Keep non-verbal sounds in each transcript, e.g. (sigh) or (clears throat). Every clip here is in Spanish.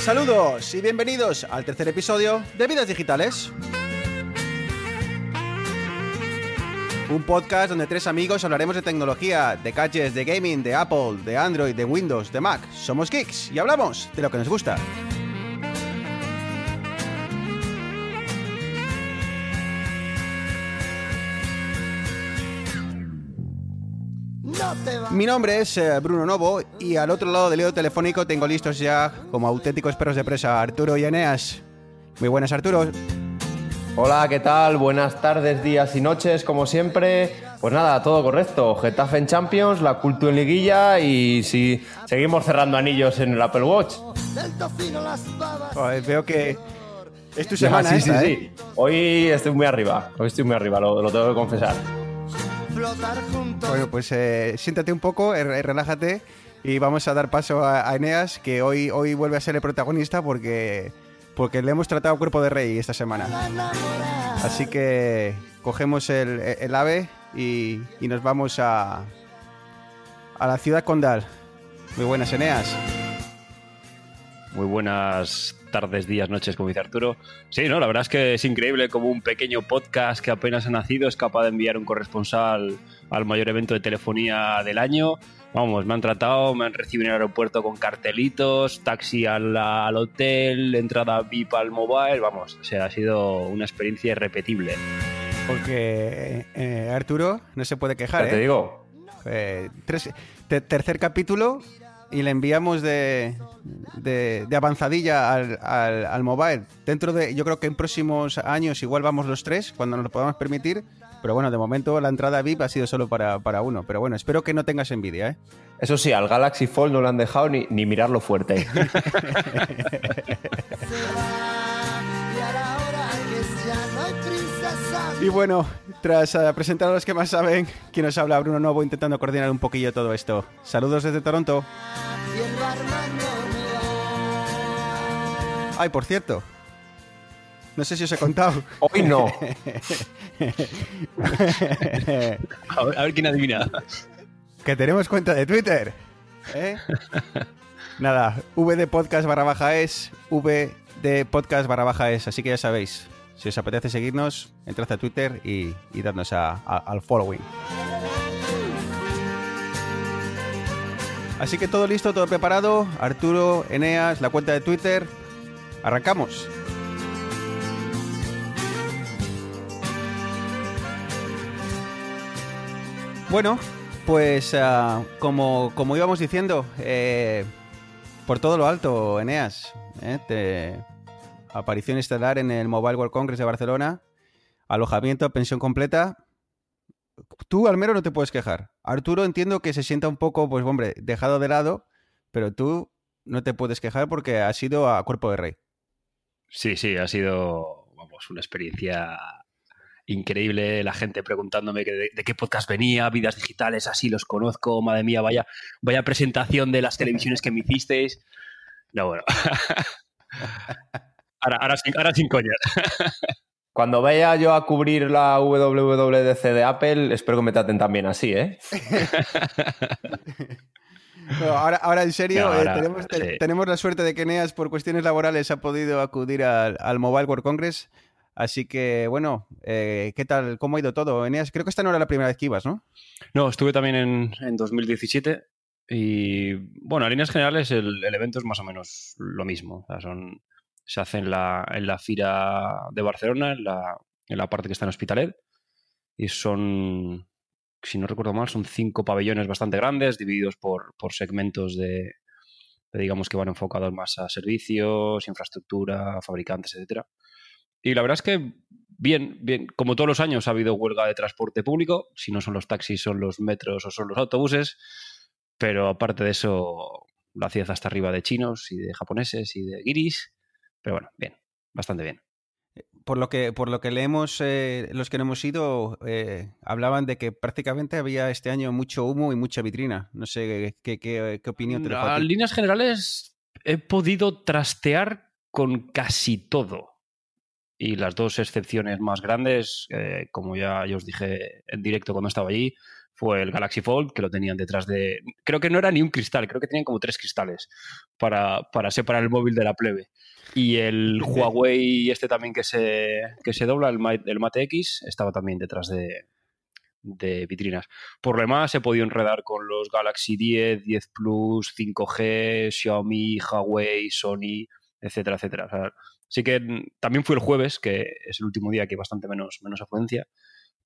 Saludos y bienvenidos al tercer episodio de Vidas Digitales. Un podcast donde tres amigos hablaremos de tecnología, de gadgets, de gaming, de Apple, de Android, de Windows, de Mac. Somos geeks y hablamos de lo que nos gusta. Mi nombre es eh, Bruno Novo y al otro lado del hilo telefónico tengo listos ya como auténticos perros de presa Arturo y Eneas. Muy buenas Arturo. Hola, ¿qué tal? Buenas tardes, días y noches, como siempre. Pues nada, todo correcto. Getafe en Champions, la Cultura en Liguilla y si seguimos cerrando anillos en el Apple Watch. Veo que es tu (laughs) semana sí, esta, sí, ¿eh? sí. Hoy estoy muy arriba. Hoy estoy muy arriba, lo, lo tengo que confesar. Bueno, pues eh, siéntate un poco, eh, relájate y vamos a dar paso a, a Eneas, que hoy, hoy vuelve a ser el protagonista porque, porque le hemos tratado cuerpo de rey esta semana. Así que cogemos el, el ave y, y nos vamos a, a la ciudad condal. Muy buenas, Eneas. Muy buenas tardes, días, noches, como dice Arturo. Sí, no, la verdad es que es increíble como un pequeño podcast que apenas ha nacido es capaz de enviar un corresponsal al mayor evento de telefonía del año. Vamos, me han tratado, me han recibido en el aeropuerto con cartelitos, taxi al, al hotel, entrada VIP al mobile, vamos, o sea, ha sido una experiencia irrepetible. Porque eh, Arturo no se puede quejar, Ya ¿eh? te digo. Eh, tres- te- tercer capítulo y le enviamos de, de, de avanzadilla al, al, al mobile. Dentro de, yo creo que en próximos años igual vamos los tres, cuando nos lo podamos permitir. Pero bueno, de momento la entrada VIP ha sido solo para, para uno. Pero bueno, espero que no tengas envidia, ¿eh? Eso sí, al Galaxy Fold no le han dejado ni, ni mirarlo fuerte. (laughs) (laughs) Y bueno, tras eh, presentar a los que más saben, quien nos habla, Bruno Novo, intentando coordinar un poquillo todo esto. Saludos desde Toronto. Ay, por cierto. No sé si os he contado. Hoy no. (laughs) A ver, a ver quién adivina. que tenemos cuenta de Twitter. ¿eh? Nada, VD Podcast barra baja es, VD Podcast barra baja es. Así que ya sabéis, si os apetece seguirnos, entrad a Twitter y, y dadnos a- al following. Así que todo listo, todo preparado. Arturo, Eneas, la cuenta de Twitter. Arrancamos. Bueno, pues ah, como, como íbamos diciendo, eh, por todo lo alto, Eneas, ¿eh? Te- aparición estelar en el Mobile World Congress de Barcelona, alojamiento, pensión completa. Tú al menos no te puedes quejar. Arturo entiendo que se sienta un poco, pues hombre, dejado de lado, pero tú no te puedes quejar porque has ido a cuerpo de rey. Sí, sí, ha sido vamos, una experiencia increíble. La gente preguntándome que de, de qué podcast venía, vidas digitales, así los conozco. Madre mía, vaya, vaya presentación de las televisiones que me hicisteis. No, bueno. (laughs) Ahora, ahora, sin, ahora sin. (laughs) Cuando vaya yo a cubrir la WWDC de Apple, espero que me traten también así, ¿eh? (laughs) No, ahora, ahora en serio, No, eh, tenemos, te- sí. tenemos la suerte de que Eneas por cuestiones laborales ha podido acudir al, al Mobile World Congress. Así que, bueno, eh, ¿qué tal? ¿Cómo ha ido todo? Eneas, creo que esta no era la primera vez que ibas, ¿no? No, estuve también en, en 2017 y, bueno, a líneas generales el, el evento es más o menos lo mismo. O sea, son, se hace en la, en la Fira de Barcelona, en la, en la parte que está en Hospitalet, y son, si no recuerdo mal, son cinco pabellones bastante grandes, divididos por, por segmentos de, de, digamos, que van enfocados más a servicios, infraestructura, fabricantes, etcétera. Y la verdad es que bien, bien, como todos los años ha habido huelga de transporte público, si no son los taxis, son los metros o son los autobuses, pero aparte de eso, la ciudad hasta arriba de chinos y de japoneses y de guiris, pero bueno, bien, bastante bien. Por lo que, por lo que leemos, eh, los que no hemos ido, eh, hablaban de que prácticamente había este año mucho humo y mucha vitrina. No sé qué, qué, qué opinión te dejo a líneas generales, he podido trastear con casi todo. Y las dos excepciones más grandes, eh, como ya, ya os dije en directo cuando estaba allí, fue el Galaxy Fold, que lo tenían detrás de... Creo que no era ni un cristal, creo que tenían como tres cristales para, para separar el móvil de la plebe. Y el Huawei este también que se, que se dobla, el Mate, el Mate X, estaba también detrás de, de vitrinas. Por lo demás, he podido enredar con los Galaxy 10, 10 Plus, 5G, Xiaomi, Huawei, Sony, etcétera, etcétera. O sea, sí que también fue el jueves, que es el último día que hay bastante menos, menos afluencia,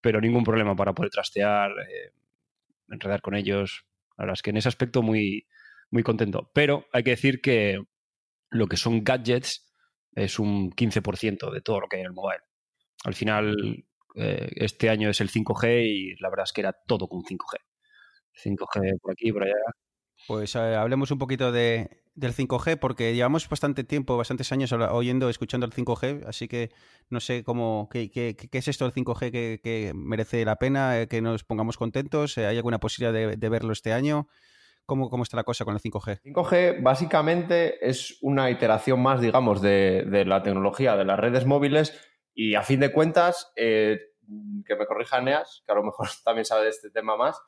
pero ningún problema para poder trastear, eh, enredar con ellos. La verdad es que en ese aspecto muy, muy contento. Pero hay que decir que lo que son gadgets es un 15% de todo lo que hay en el mobile. Al final, eh, este año es el 5G y la verdad es que era todo con 5G. 5G por aquí, por allá. Pues eh, hablemos un poquito de, del 5G, porque llevamos bastante tiempo, bastantes años oyendo, escuchando el 5G, así que no sé cómo, qué, qué, qué es esto del 5G que, merece la pena, eh, que nos pongamos contentos, ¿hay alguna posibilidad de, verlo este año? ¿Cómo, ¿Cómo, está la cosa con el 5G? 5G básicamente es una iteración más, digamos, de, de la tecnología de las redes móviles y a fin de cuentas, eh, que me corrija Neas, que a lo mejor (laughs) también sabe de este tema más,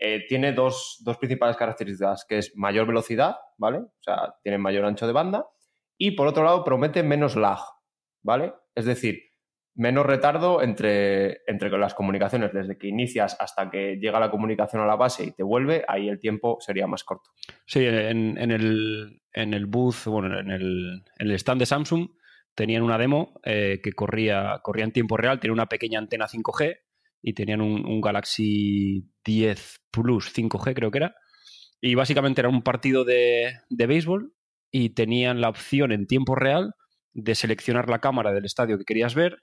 eh, tiene dos, principales características, que es mayor velocidad, ¿vale? O sea, tiene mayor ancho de banda, y por otro lado promete menos lag, ¿vale? Es decir, menos retardo entre, entre las comunicaciones, desde que inicias hasta que llega la comunicación a la base y te vuelve, ahí el tiempo sería más corto. Sí, en, el, en el booth, bueno, en el, en el stand de Samsung, tenían una demo eh, que corría, corría en tiempo real, tenía una pequeña antena 5G y tenían un, Galaxy 10 Plus 5G, creo que era. Y básicamente era un partido de, de béisbol y tenían la opción en tiempo real de seleccionar la cámara del estadio que querías ver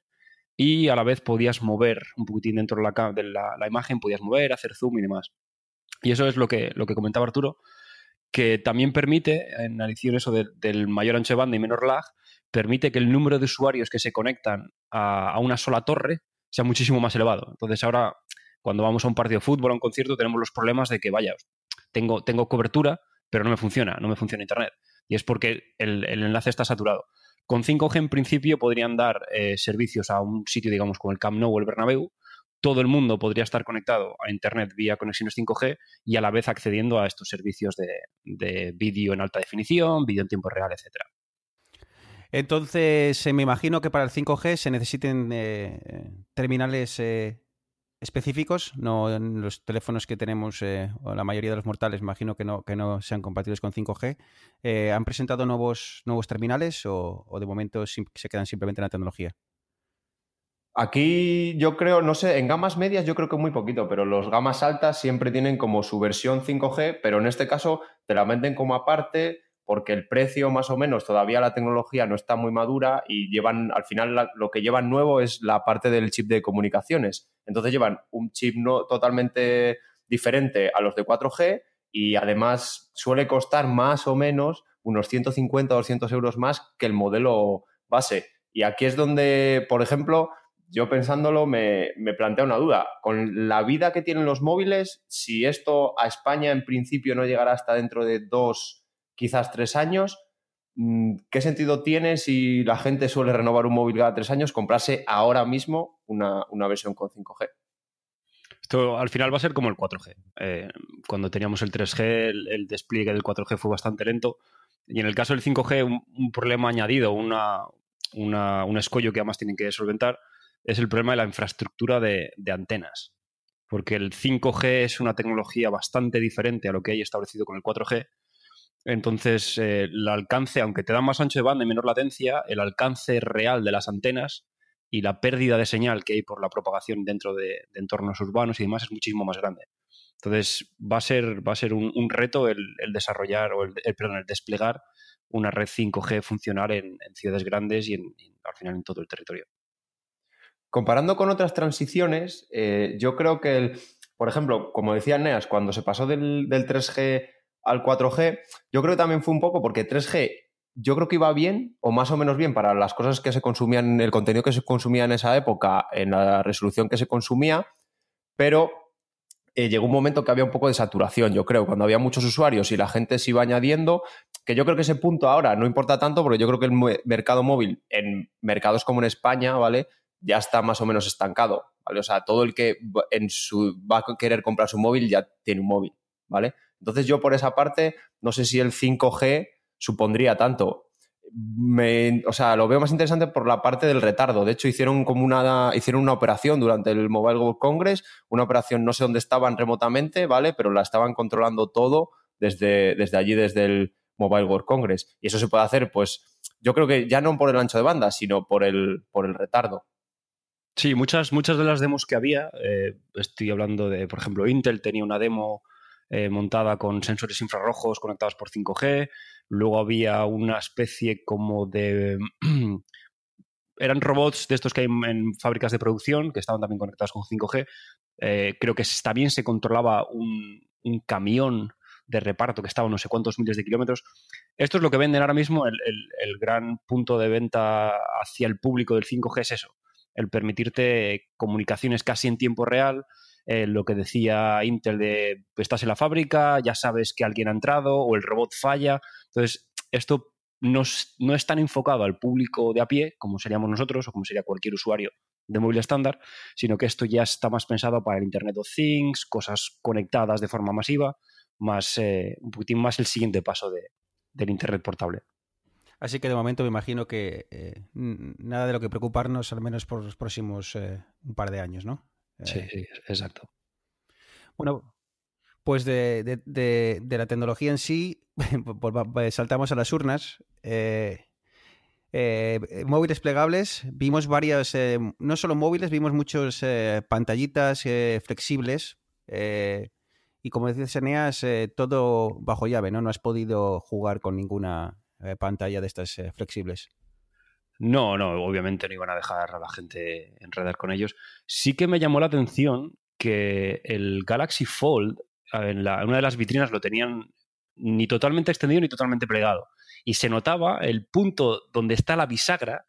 y a la vez podías mover un poquitín dentro de la, de la, imagen, podías mover, hacer zoom y demás. Y eso es lo que, lo que comentaba Arturo, que también permite, en adición eso del mayor ancho de banda y menor lag, permite que el número de usuarios que se conectan a, una sola torre sea muchísimo más elevado. Entonces ahora, cuando vamos a un partido de fútbol, a un concierto, tenemos los problemas de que, vaya, tengo, tengo cobertura, pero no me funciona, no me funciona Internet. Y es porque el, enlace está saturado. Con 5G en principio podrían dar eh, servicios a un sitio, digamos, como el Camp Nou o el Bernabéu. Todo el mundo podría estar conectado a Internet vía conexiones 5G y a la vez accediendo a estos servicios de, de vídeo en alta definición, vídeo en tiempo real, etcétera. Entonces, me imagino que para el 5G se necesiten eh, terminales eh, específicos, no en los teléfonos que tenemos, eh, o la mayoría de los mortales, imagino que no, que no sean compatibles con 5G. ¿Han presentado nuevos, nuevos terminales o, de momento se quedan simplemente en la tecnología? Aquí yo creo, no sé, en gamas medias yo creo que muy poquito, pero los gamas altas siempre tienen como su versión 5G, pero en este caso te la venden como aparte porque el precio más o menos todavía la tecnología no está muy madura y llevan, al final lo que llevan nuevo es la parte del chip de comunicaciones. Entonces llevan un chip no, totalmente diferente a los de 4G y además suele costar más o menos unos 150 o 200 euros más que el modelo base. Y aquí es donde, por ejemplo, yo pensándolo me, me plantea una duda. Con la vida que tienen los móviles, si esto a España en principio no llegará hasta dentro de dos quizás tres años. Mm, ¿Qué sentido tiene si la gente suele renovar un móvil cada tres años, comprarse ahora mismo una, versión con 5G? Esto al final va a ser como el 4G. Eh, cuando teníamos el 3G, el, despliegue del 4G fue bastante lento. Y en el caso del 5G, un, problema añadido, una, un escollo que además tienen que solventar, es el problema de la infraestructura de antenas. Porque el 5G es una tecnología bastante diferente a lo que hay establecido con el 4G entonces, eh, el alcance, aunque te da más ancho de banda y menor latencia, el alcance real de las antenas y la pérdida de señal que hay por la propagación dentro de, entornos urbanos y demás es muchísimo más grande. Entonces, va a ser, va a ser un, reto el, desarrollar o el, perdón, el desplegar una red 5G funcional en, ciudades grandes y, al final en todo el territorio. Comparando con otras transiciones, eh, yo creo que, el, por ejemplo, como decía Neas, cuando se pasó del 3G al 4G, yo creo que también fue un poco porque 3G yo creo que iba bien o más o menos bien para las cosas que se consumían, el contenido que se consumía en esa época, en la resolución que se consumía, pero eh, llegó un momento que había un poco de saturación, yo creo, cuando había muchos usuarios y la gente se iba añadiendo, que yo creo que ese punto ahora no importa tanto porque yo creo que el mercado móvil en mercados como en España, ¿vale? ya está más o menos estancado, ¿vale? O sea, todo el que en su, va a querer comprar su móvil ya tiene un móvil, ¿vale? Entonces yo por esa parte no sé si el 5G supondría tanto. Me, o sea, lo veo más interesante por la parte del retardo. De hecho, hicieron como una, hicieron una operación durante el Mobile World Congress, una operación no sé dónde estaban remotamente, ¿vale? Pero la estaban controlando todo desde, desde allí, desde el Mobile World Congress. Y eso se puede hacer, pues, yo creo que ya no por el ancho de banda, sino por el, por el retardo. Sí, muchas, muchas de las demos que había, eh, estoy hablando de, por ejemplo, Intel tenía una demo eh, montada con sensores infrarrojos conectados por 5G, luego había una especie como de... (clears throat) eran robots de estos que hay en, fábricas de producción que estaban también conectados con 5G. Eh, creo que también se controlaba un, camión de reparto que estaba a no sé cuántos miles de kilómetros. Esto es lo que venden ahora mismo. El, gran punto de venta hacia el público del 5G es eso, el permitirte comunicaciones casi en tiempo real. Eh, lo que decía Intel de estás en la fábrica, ya sabes que alguien ha entrado o el robot falla. Entonces, esto no no es tan enfocado al público de a pie como seríamos nosotros o como sería cualquier usuario de móvil estándar, sino que esto ya está más pensado para el Internet of Things, cosas conectadas de forma masiva más, eh, un poquitín más el siguiente paso de, del Internet portable. Así que de momento me imagino que eh, nada de lo que preocuparnos, al menos por los próximos eh, un par de años, ¿no? Sí, sí, exacto. Bueno, pues de, la tecnología en sí, (laughs) pues, pues saltamos a las urnas. móviles plegables, vimos varias, no solo móviles, vimos muchos pantallitas flexibles. Y como decías, Eneas, eh, todo bajo llave, ¿no? No has podido jugar con ninguna eh, pantalla de estas eh, flexibles. No, no, obviamente no iban a dejar a la gente enredar con ellos. Sí que me llamó la atención que el Galaxy Fold, en, una de las vitrinas lo tenían ni totalmente extendido ni totalmente plegado. Y se notaba el punto donde está la bisagra,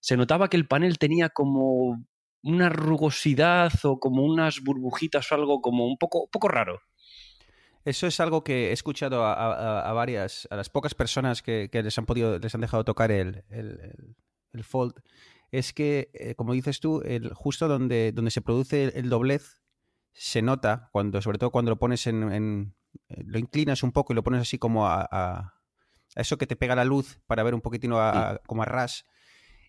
se notaba que el panel tenía como una rugosidad o como unas burbujitas o algo como un poco, poco raro. Eso es algo que he escuchado a, varias, a las pocas personas que, les han podido, les han dejado tocar el, Fold. Es que, eh, como dices tú, el, justo donde, donde se produce el doblez se nota cuando, sobre todo cuando lo pones en, eh, lo inclinas un poco y lo pones así como a, a, eso que te pega la luz para ver un poquitino como a ras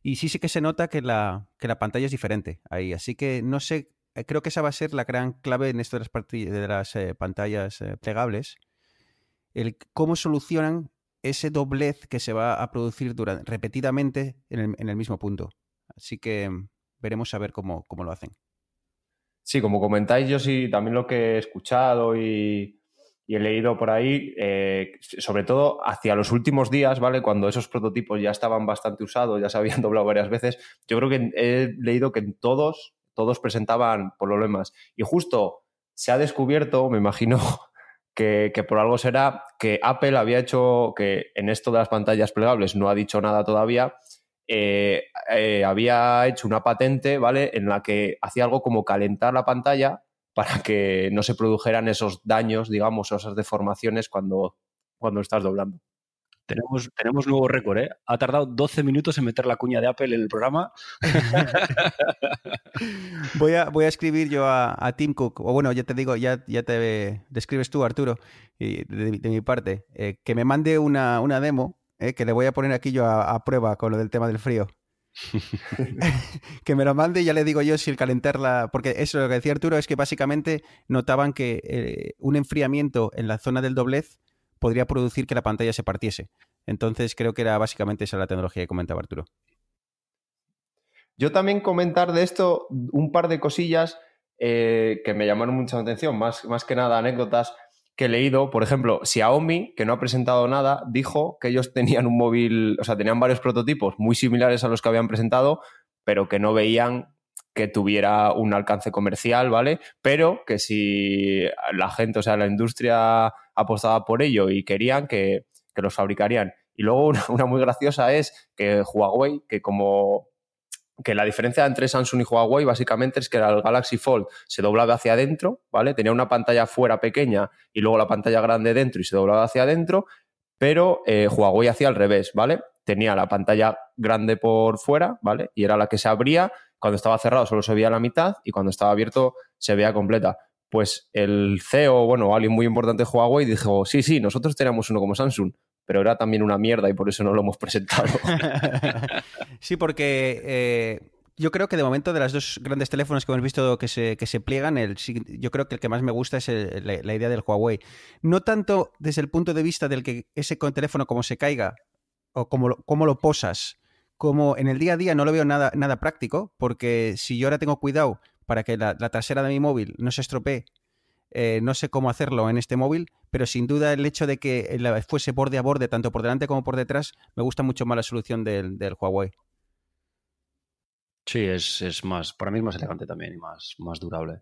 y sí, sí que se nota que la, que la pantalla es diferente ahí. Así que no sé, eh, creo que esa va a ser la gran clave en esto de las, de las eh, pantallas eh, plegables. El cómo solucionan ese doblez que se va a producir durante, repetidamente en el, en el mismo punto. Así que mm, veremos a ver cómo, cómo lo hacen. Sí, como comentáis, yo sí también lo que he escuchado y, y he leído por ahí, eh, sobre todo hacia los últimos días, ¿vale? Cuando esos prototipos ya estaban bastante usados, ya se habían (laughs) doblado varias veces, yo creo que he leído que en todos, todos presentaban problemas. Y justo se ha descubierto, me imagino que, por algo será, que Apple había hecho, que en esto de las pantallas plegables no ha dicho nada todavía, eh, eh, había hecho una patente, ¿vale? En la que hacía algo como calentar la pantalla para que no se produjeran esos daños, digamos, o esas deformaciones cuando, cuando estás doblando. Tenemos, tenemos nuevo récord, ¿eh? Ha tardado 12 minutos en meter la cuña de Apple en el programa. (laughs) voy, a, voy a escribir yo a, Tim Cook, o bueno, ya te digo, ya, ya te describes tú, Arturo, y de, mi parte, eh, que me mande una, una demo, eh, que le voy a poner aquí yo a, a prueba con lo del tema del frío. (laughs) (laughs) que me lo mande y ya le digo yo si el calentarla. Porque eso lo que decía Arturo es que básicamente notaban que eh, un enfriamiento en la zona del doblez podría producir que la pantalla se partiese. Entonces creo que era básicamente esa la tecnología que comentaba Arturo. Yo también comentar de esto un par de cosillas eh, que me llamaron mucha atención, más, más que nada anécdotas que he leído, por ejemplo, Xiaomi, que no ha presentado nada, dijo que ellos tenían un móvil, o sea, tenían varios prototipos muy similares a los que habían presentado, pero que no veían que tuviera un alcance comercial, ¿vale? Pero que si la gente, o sea, la industria apostaba por ello y querían que, los fabricarían. Y luego una, muy graciosa es que Huawei, que como que la diferencia entre Samsung y Huawei básicamente es que el Galaxy Fold se doblaba hacia adentro, ¿vale? Tenía una pantalla fuera pequeña y luego la pantalla grande dentro y se doblaba hacia adentro, pero eh, Huawei hacía al revés, ¿vale? Tenía la pantalla grande por fuera, ¿vale? Y era la que se abría cuando estaba cerrado solo se veía la mitad y cuando estaba abierto se veía completa. Pues el CEO, bueno, alguien muy importante de Huawei dijo, sí, sí, nosotros teníamos uno como Samsung, pero era también una mierda y por eso no lo hemos presentado. (laughs) sí, porque eh, yo creo que de momento de las dos grandes teléfonos que hemos visto que se, que se pliegan, el, yo creo que el que más me gusta es la, idea del Huawei. No tanto desde el punto de vista del que ese teléfono como se caiga o como cómo lo posas, como en el día a día no lo veo nada, nada práctico, porque si yo ahora tengo cuidado para que la, trasera de mi móvil no se estropee, eh, no sé cómo hacerlo en este móvil, pero sin duda el hecho de que fuese borde a borde, tanto por delante como por detrás, me gusta mucho más la solución del, del Huawei. Sí, es, más, para mí es más elegante también y más, más durable.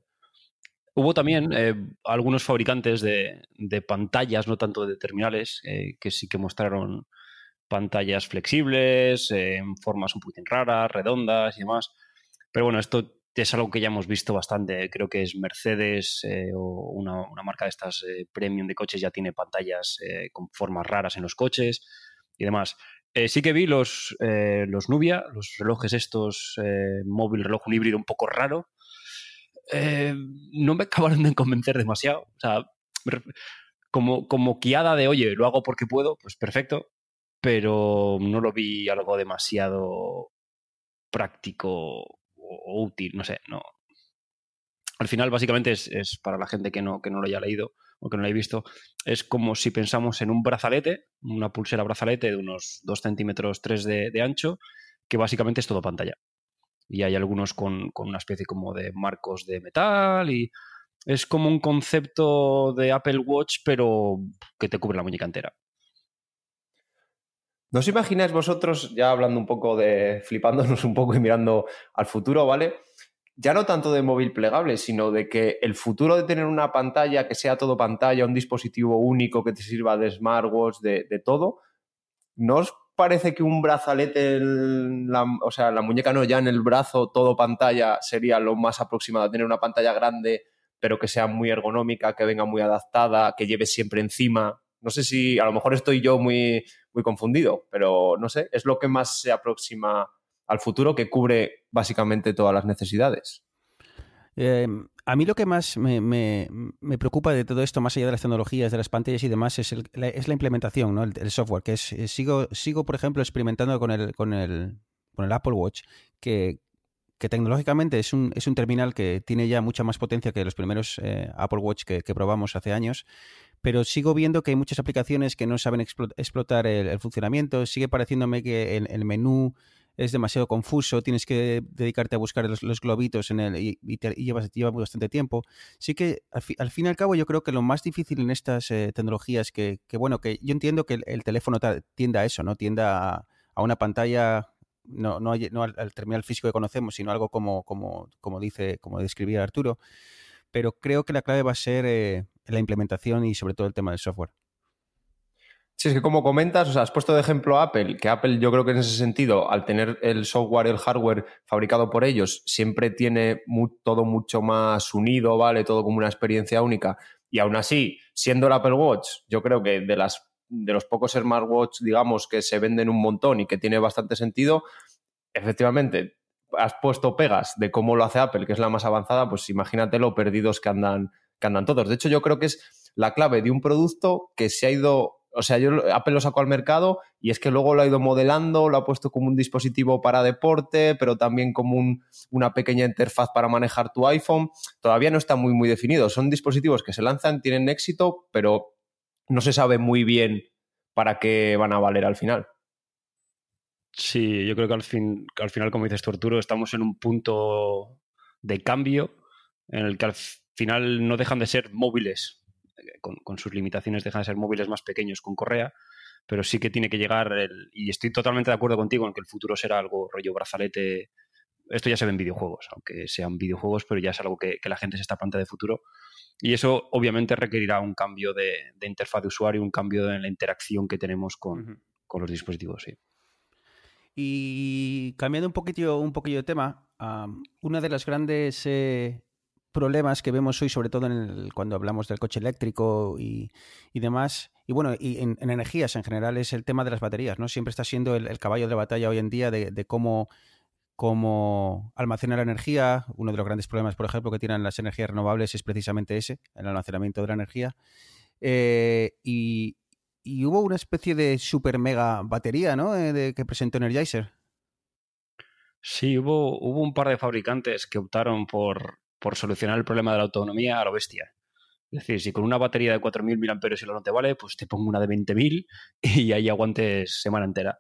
Hubo también eh, algunos fabricantes de, pantallas, no tanto de terminales, eh, que sí que mostraron pantallas flexibles, eh, en formas un poquitín raras, redondas y demás. Pero bueno, esto es algo que ya hemos visto bastante. Creo que es Mercedes o una, una, marca de estas premium de coches ya tiene pantallas con formas raras en los coches y demás. Eh, sí que vi los, eh, los Nubia, los relojes estos, eh, móvil, reloj, un híbrido un poco raro. no me (laughs) acabaron de convencer demasiado. O sea, como, como guiada de, oye, lo hago porque puedo, pues perfecto, pero no lo vi algo demasiado práctico o, útil, no sé, no. Al final, básicamente, es, es, para la gente que no, que no lo haya leído, o que no lo he visto, es como si pensamos en un brazalete, una pulsera brazalete de unos 2 centímetros 3 de, ancho, que básicamente es todo pantalla. Y hay algunos con, una especie como de marcos de metal y es como un concepto de Apple Watch, pero que te cubre la muñeca entera. ¿No os imagináis vosotros, ya hablando un poco de, flipándonos un poco y mirando al futuro, ¿vale? ya no tanto de móvil plegable, sino de que el futuro de tener una pantalla que sea todo pantalla, un dispositivo único que te sirva de smartwatch, de, todo, ¿no os parece que un brazalete, o sea, la muñeca no, ya en el brazo, todo pantalla, sería lo más aproximado a tener una pantalla grande, pero que sea muy ergonómica, que venga muy adaptada, que lleve siempre encima? No sé si a lo mejor estoy yo muy, muy confundido, pero no sé, es lo que más se aproxima al futuro que cubre básicamente todas las necesidades. Em, a mí lo que más me, preocupa de todo esto, más allá de las tecnologías, de las pantallas y demás, es, la, es la, implementación, ¿no? el, software. Que sigo, sigo, por ejemplo, experimentando con el, con el, con el Apple Watch, que, tecnológicamente es un, es un terminal que tiene ya mucha más potencia que los primeros eh, Apple Watch que, probamos hace años, pero sigo viendo que hay muchas aplicaciones que no saben explotar el, funcionamiento, sigue pareciéndome que el menú es demasiado confuso, tienes que dedicarte a buscar los, globitos en el, y, llevas, lleva bastante tiempo. Sí que al, fin y al cabo yo creo que lo más difícil en estas eh, tecnologías que, que, bueno, que yo entiendo que el, teléfono tienda a eso, ¿no? Tienda a, una pantalla no, no, no al, terminal físico que conocemos, sino algo como, como, como dice, como describía Arturo. Pero creo que la clave va a ser eh, la implementación y sobre todo el tema del software. Sí, es que como comentas, o has puesto de ejemplo a Apple, que Apple yo creo que en ese sentido, al tener el software el hardware fabricado por ellos, siempre tiene todo mucho más unido, ¿vale? Todo como una experiencia única. Y aún así, siendo el Apple Watch, yo creo que de, las, de los pocos smartwatch, digamos, que se venden un montón y que tiene bastante sentido, efectivamente, has puesto pegas de cómo lo hace Apple, que es la más avanzada, pues imagínate lo perdidos que andan, que andan todos. De hecho, yo creo que es la clave de un producto que se ha ido o sea, yo Apple lo sacó al mercado y es que luego lo ha ido modelando, lo ha puesto como un dispositivo para deporte, pero también como una pequeña interfaz para manejar tu iPhone. Todavía no está muy, muy definido. Son dispositivos que se lanzan, tienen éxito, pero no se sabe muy bien para qué van a valer al final. Sí, yo creo que al, fin, al final, como dices tú, Arturo, estamos en un punto de cambio en el que al final no dejan de ser móviles con, sus limitaciones dejan de ser móviles más pequeños con correa, pero sí que tiene que llegar, el, y estoy totalmente de acuerdo contigo en que el futuro será algo rollo brazalete. Esto ya se ve en videojuegos, aunque sean videojuegos, pero ya es algo que, la gente se está planteando de futuro. Y eso obviamente requerirá un cambio de, interfaz de usuario, un cambio en la interacción que tenemos con, los dispositivos. Sí. Y cambiando un poquito, un poquillo de tema, una de las grandes eh, problemas que vemos hoy, sobre todo en cuando hablamos del coche eléctrico y, demás, y bueno, y en, energías en general, es el tema de las baterías, ¿no? Siempre está siendo el, caballo de batalla hoy en día de, cómo, cómo almacena la energía. Uno de los grandes problemas, por ejemplo, que tienen las energías renovables es precisamente ese, el almacenamiento de la energía. Eh, y, hubo una especie de super mega batería, ¿no? Eh, de, que presentó Energizer. Sí, hubo, hubo un par de fabricantes que optaron por, por solucionar el problema de la autonomía a lo bestia. Es decir, si con una batería de 4.000 mAh y no te vale, pues te pongo una de 20.000 (laughs) y ahí aguantes semana entera.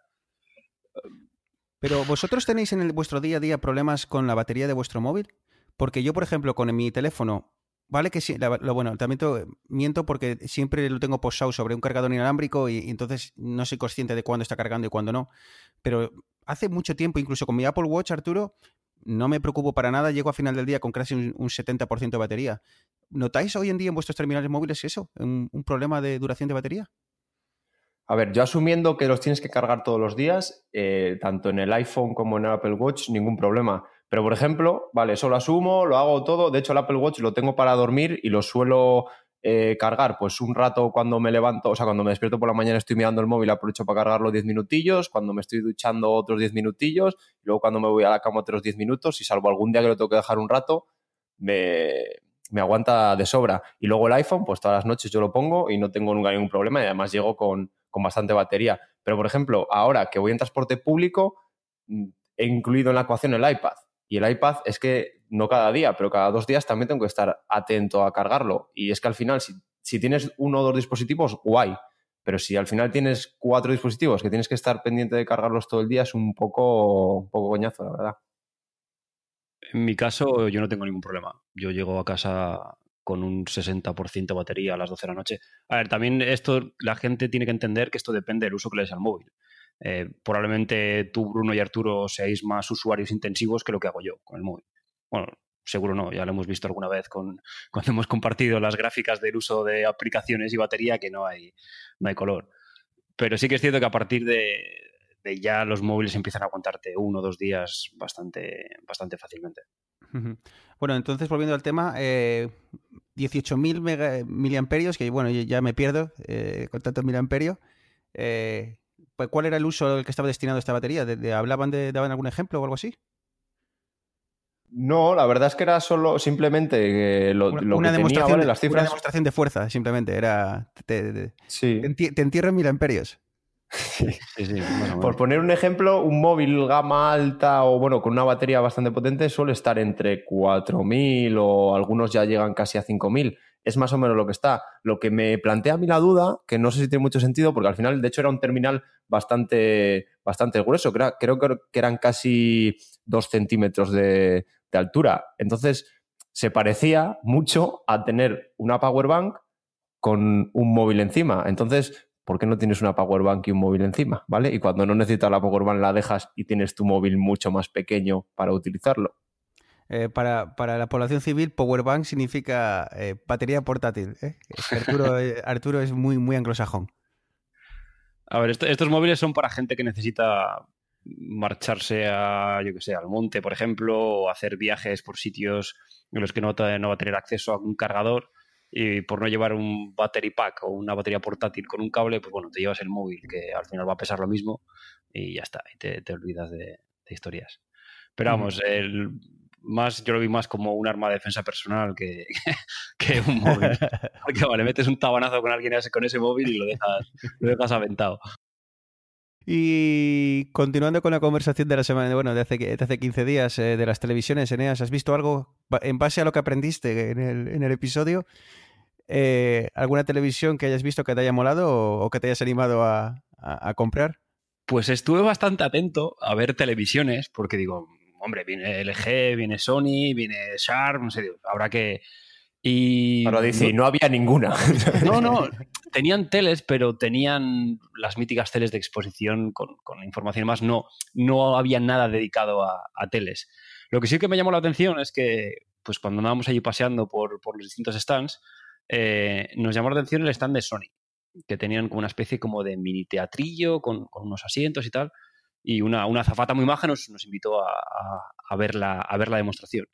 Pero vosotros tenéis en vuestro día a día problemas con la batería de vuestro móvil? Porque yo, por ejemplo, con mi teléfono, vale que sí, lo bueno, también miento porque siempre lo tengo posado sobre un cargador inalámbrico y, entonces no soy consciente de cuándo está cargando y cuándo no. Pero hace mucho tiempo, incluso con mi Apple Watch, Arturo, no me preocupo para nada, llego a final del día con casi un, 70% de batería. ¿Notáis hoy en día en vuestros terminales móviles eso? un problema de duración de batería? A ver, yo asumiendo que los tienes que cargar todos los días, eh, tanto en el iPhone como en el Apple Watch, ningún problema. Pero, por ejemplo, vale, eso lo asumo, lo hago todo. De hecho, el Apple Watch lo tengo para dormir y lo suelo eh, cargar pues un rato cuando me levanto, o sea, cuando me despierto por la mañana estoy mirando el móvil, aprovecho para cargarlo 10 minutillos, cuando me estoy duchando otros 10 minutillos, luego cuando me voy a la cama otros 10 minutos, y salvo algún día que lo tengo que dejar un rato, me, me aguanta de sobra. Y luego el iPhone, pues todas las noches yo lo pongo y no tengo nunca ningún problema y además llego con, con bastante batería. Pero, por ejemplo, ahora que voy en transporte público, mm, he incluido en la ecuación el iPad. Y el iPad es que no cada día, pero cada dos días también tengo que estar atento a cargarlo. Y es que al final, si, tienes uno o dos dispositivos, guay. Pero si al final tienes cuatro dispositivos que tienes que estar pendiente de cargarlos todo el día, es un poco, un poco coñazo, la verdad. En mi caso, yo no tengo ningún problema. Yo llego a casa con un 60% de batería a las 12 de la noche. A ver, también esto, la gente tiene que entender que esto depende del uso que le des al móvil. Eh, probablemente tú, Bruno y Arturo seáis más usuarios intensivos que lo que hago yo con el móvil. Bueno, seguro no, ya lo hemos visto alguna vez con, (laughs) cuando hemos compartido las gráficas del uso de aplicaciones y batería que no hay, no hay color. Pero sí que es cierto que a partir de, ya los móviles empiezan a aguantarte uno o dos días bastante, bastante fácilmente. Bueno, entonces volviendo al tema, eh, 18.000 miliamperios, que bueno, ya me pierdo eh, con tantos miliamperios. Eh, ¿Cuál era el uso al que estaba destinado esta batería? ¿De, hablaban de, daban algún ejemplo o algo así? No, la verdad es que era solo simplemente lo, una, demostración, de, las cifras. Una demostración de fuerza, simplemente. Era. Te, te entierro en miliamperios. Por poner un ejemplo, un móvil gama alta o bueno, con una batería bastante potente suele estar entre 4.000 o algunos ya llegan casi a 5.000. Es más o menos lo que está. Lo que me plantea a mí la duda, que no sé si tiene mucho sentido, porque al final, de hecho, era un terminal bastante, bastante grueso. Creo, creo que eran casi 2 centímetros de, de altura. Entonces, se parecía mucho a tener una power bank con un móvil encima. Entonces, ¿por qué no tienes una power bank y un móvil encima? ¿Vale? Y cuando no necesitas la power bank la dejas y tienes tu móvil mucho más pequeño para utilizarlo. Eh, para, la población civil, power bank significa eh, batería portátil. ¿eh? (laughs) Arturo, es muy, muy anglosajón. A ver, estos móviles son para gente que necesita marcharse a, yo que sé, al monte, por ejemplo, o hacer viajes por sitios en los que no, no va a tener acceso a un cargador y por no llevar un battery pack o una batería portátil con un cable, pues bueno, te llevas el móvil, que al final va a pesar lo mismo y ya está, y te, olvidas de, historias. Pero vamos, el, más, yo lo vi más como un arma de defensa personal que, (laughs) que un móvil. (laughs) Porque vale, metes un tabanazo con alguien con ese móvil y lo dejas, lo dejas aventado. Y continuando con la conversación de la semana, bueno, de hace, de hace 15 días eh, de las televisiones, Eneas, ¿has visto algo en base a lo que aprendiste en el, en el episodio? Eh, ¿Alguna televisión que hayas visto que te haya molado o, que te hayas animado a, comprar? Pues estuve bastante atento a ver televisiones, porque digo, hombre, viene LG, viene Sony, viene Sharp, no sé, habrá que, y dice, no, había ninguna. (laughs) No, no, tenían teles, pero tenían las míticas teles de exposición con, información más. No, no había nada dedicado a, teles. Lo que sí que me llamó la atención es que, pues cuando andábamos allí paseando por, los distintos stands, eh, nos llamó la atención el stand de Sony, que tenían como una especie como de mini teatrillo con, unos asientos y tal. Y una, una zafata muy maja nos, nos invitó a, a, ver la, a ver la demostración.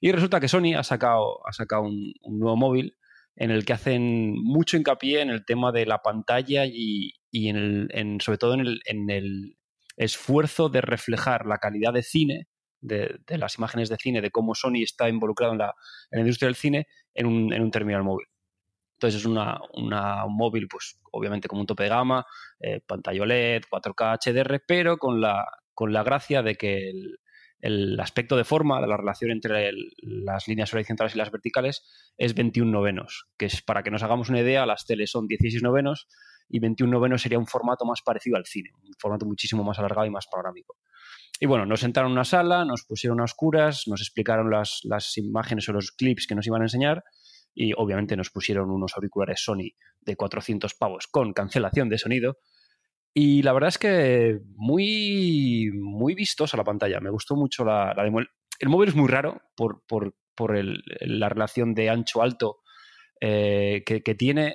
Y resulta que Sony ha sacado, ha sacado un, nuevo móvil en el que hacen mucho hincapié en el tema de la pantalla y, en el, sobre todo en el, esfuerzo de reflejar la calidad de cine de, las imágenes de cine, de cómo Sony está involucrado en la, industria del cine, en un, terminal móvil. Entonces es una, un móvil, pues obviamente como un tope de gama, eh, pantalla OLED, 4K HDR, pero con la, con la gracia de que el, aspecto de forma la relación entre las líneas horizontales y las verticales es 21 novenos, que es para que nos hagamos una idea, las teles son 16 novenos y 21 novenos sería un formato más parecido al cine, un formato muchísimo más alargado y más panorámico. Y bueno, nos sentaron en una sala, nos pusieron a oscuras, nos explicaron las, las imágenes o los clips que nos iban a enseñar y obviamente nos pusieron unos auriculares Sony de 400 pavos con cancelación de sonido. Y la verdad es que muy, muy vistosa la pantalla. Me gustó mucho la, la El móvil es muy raro por, por, por el, la relación de ancho-alto eh, que, que, tiene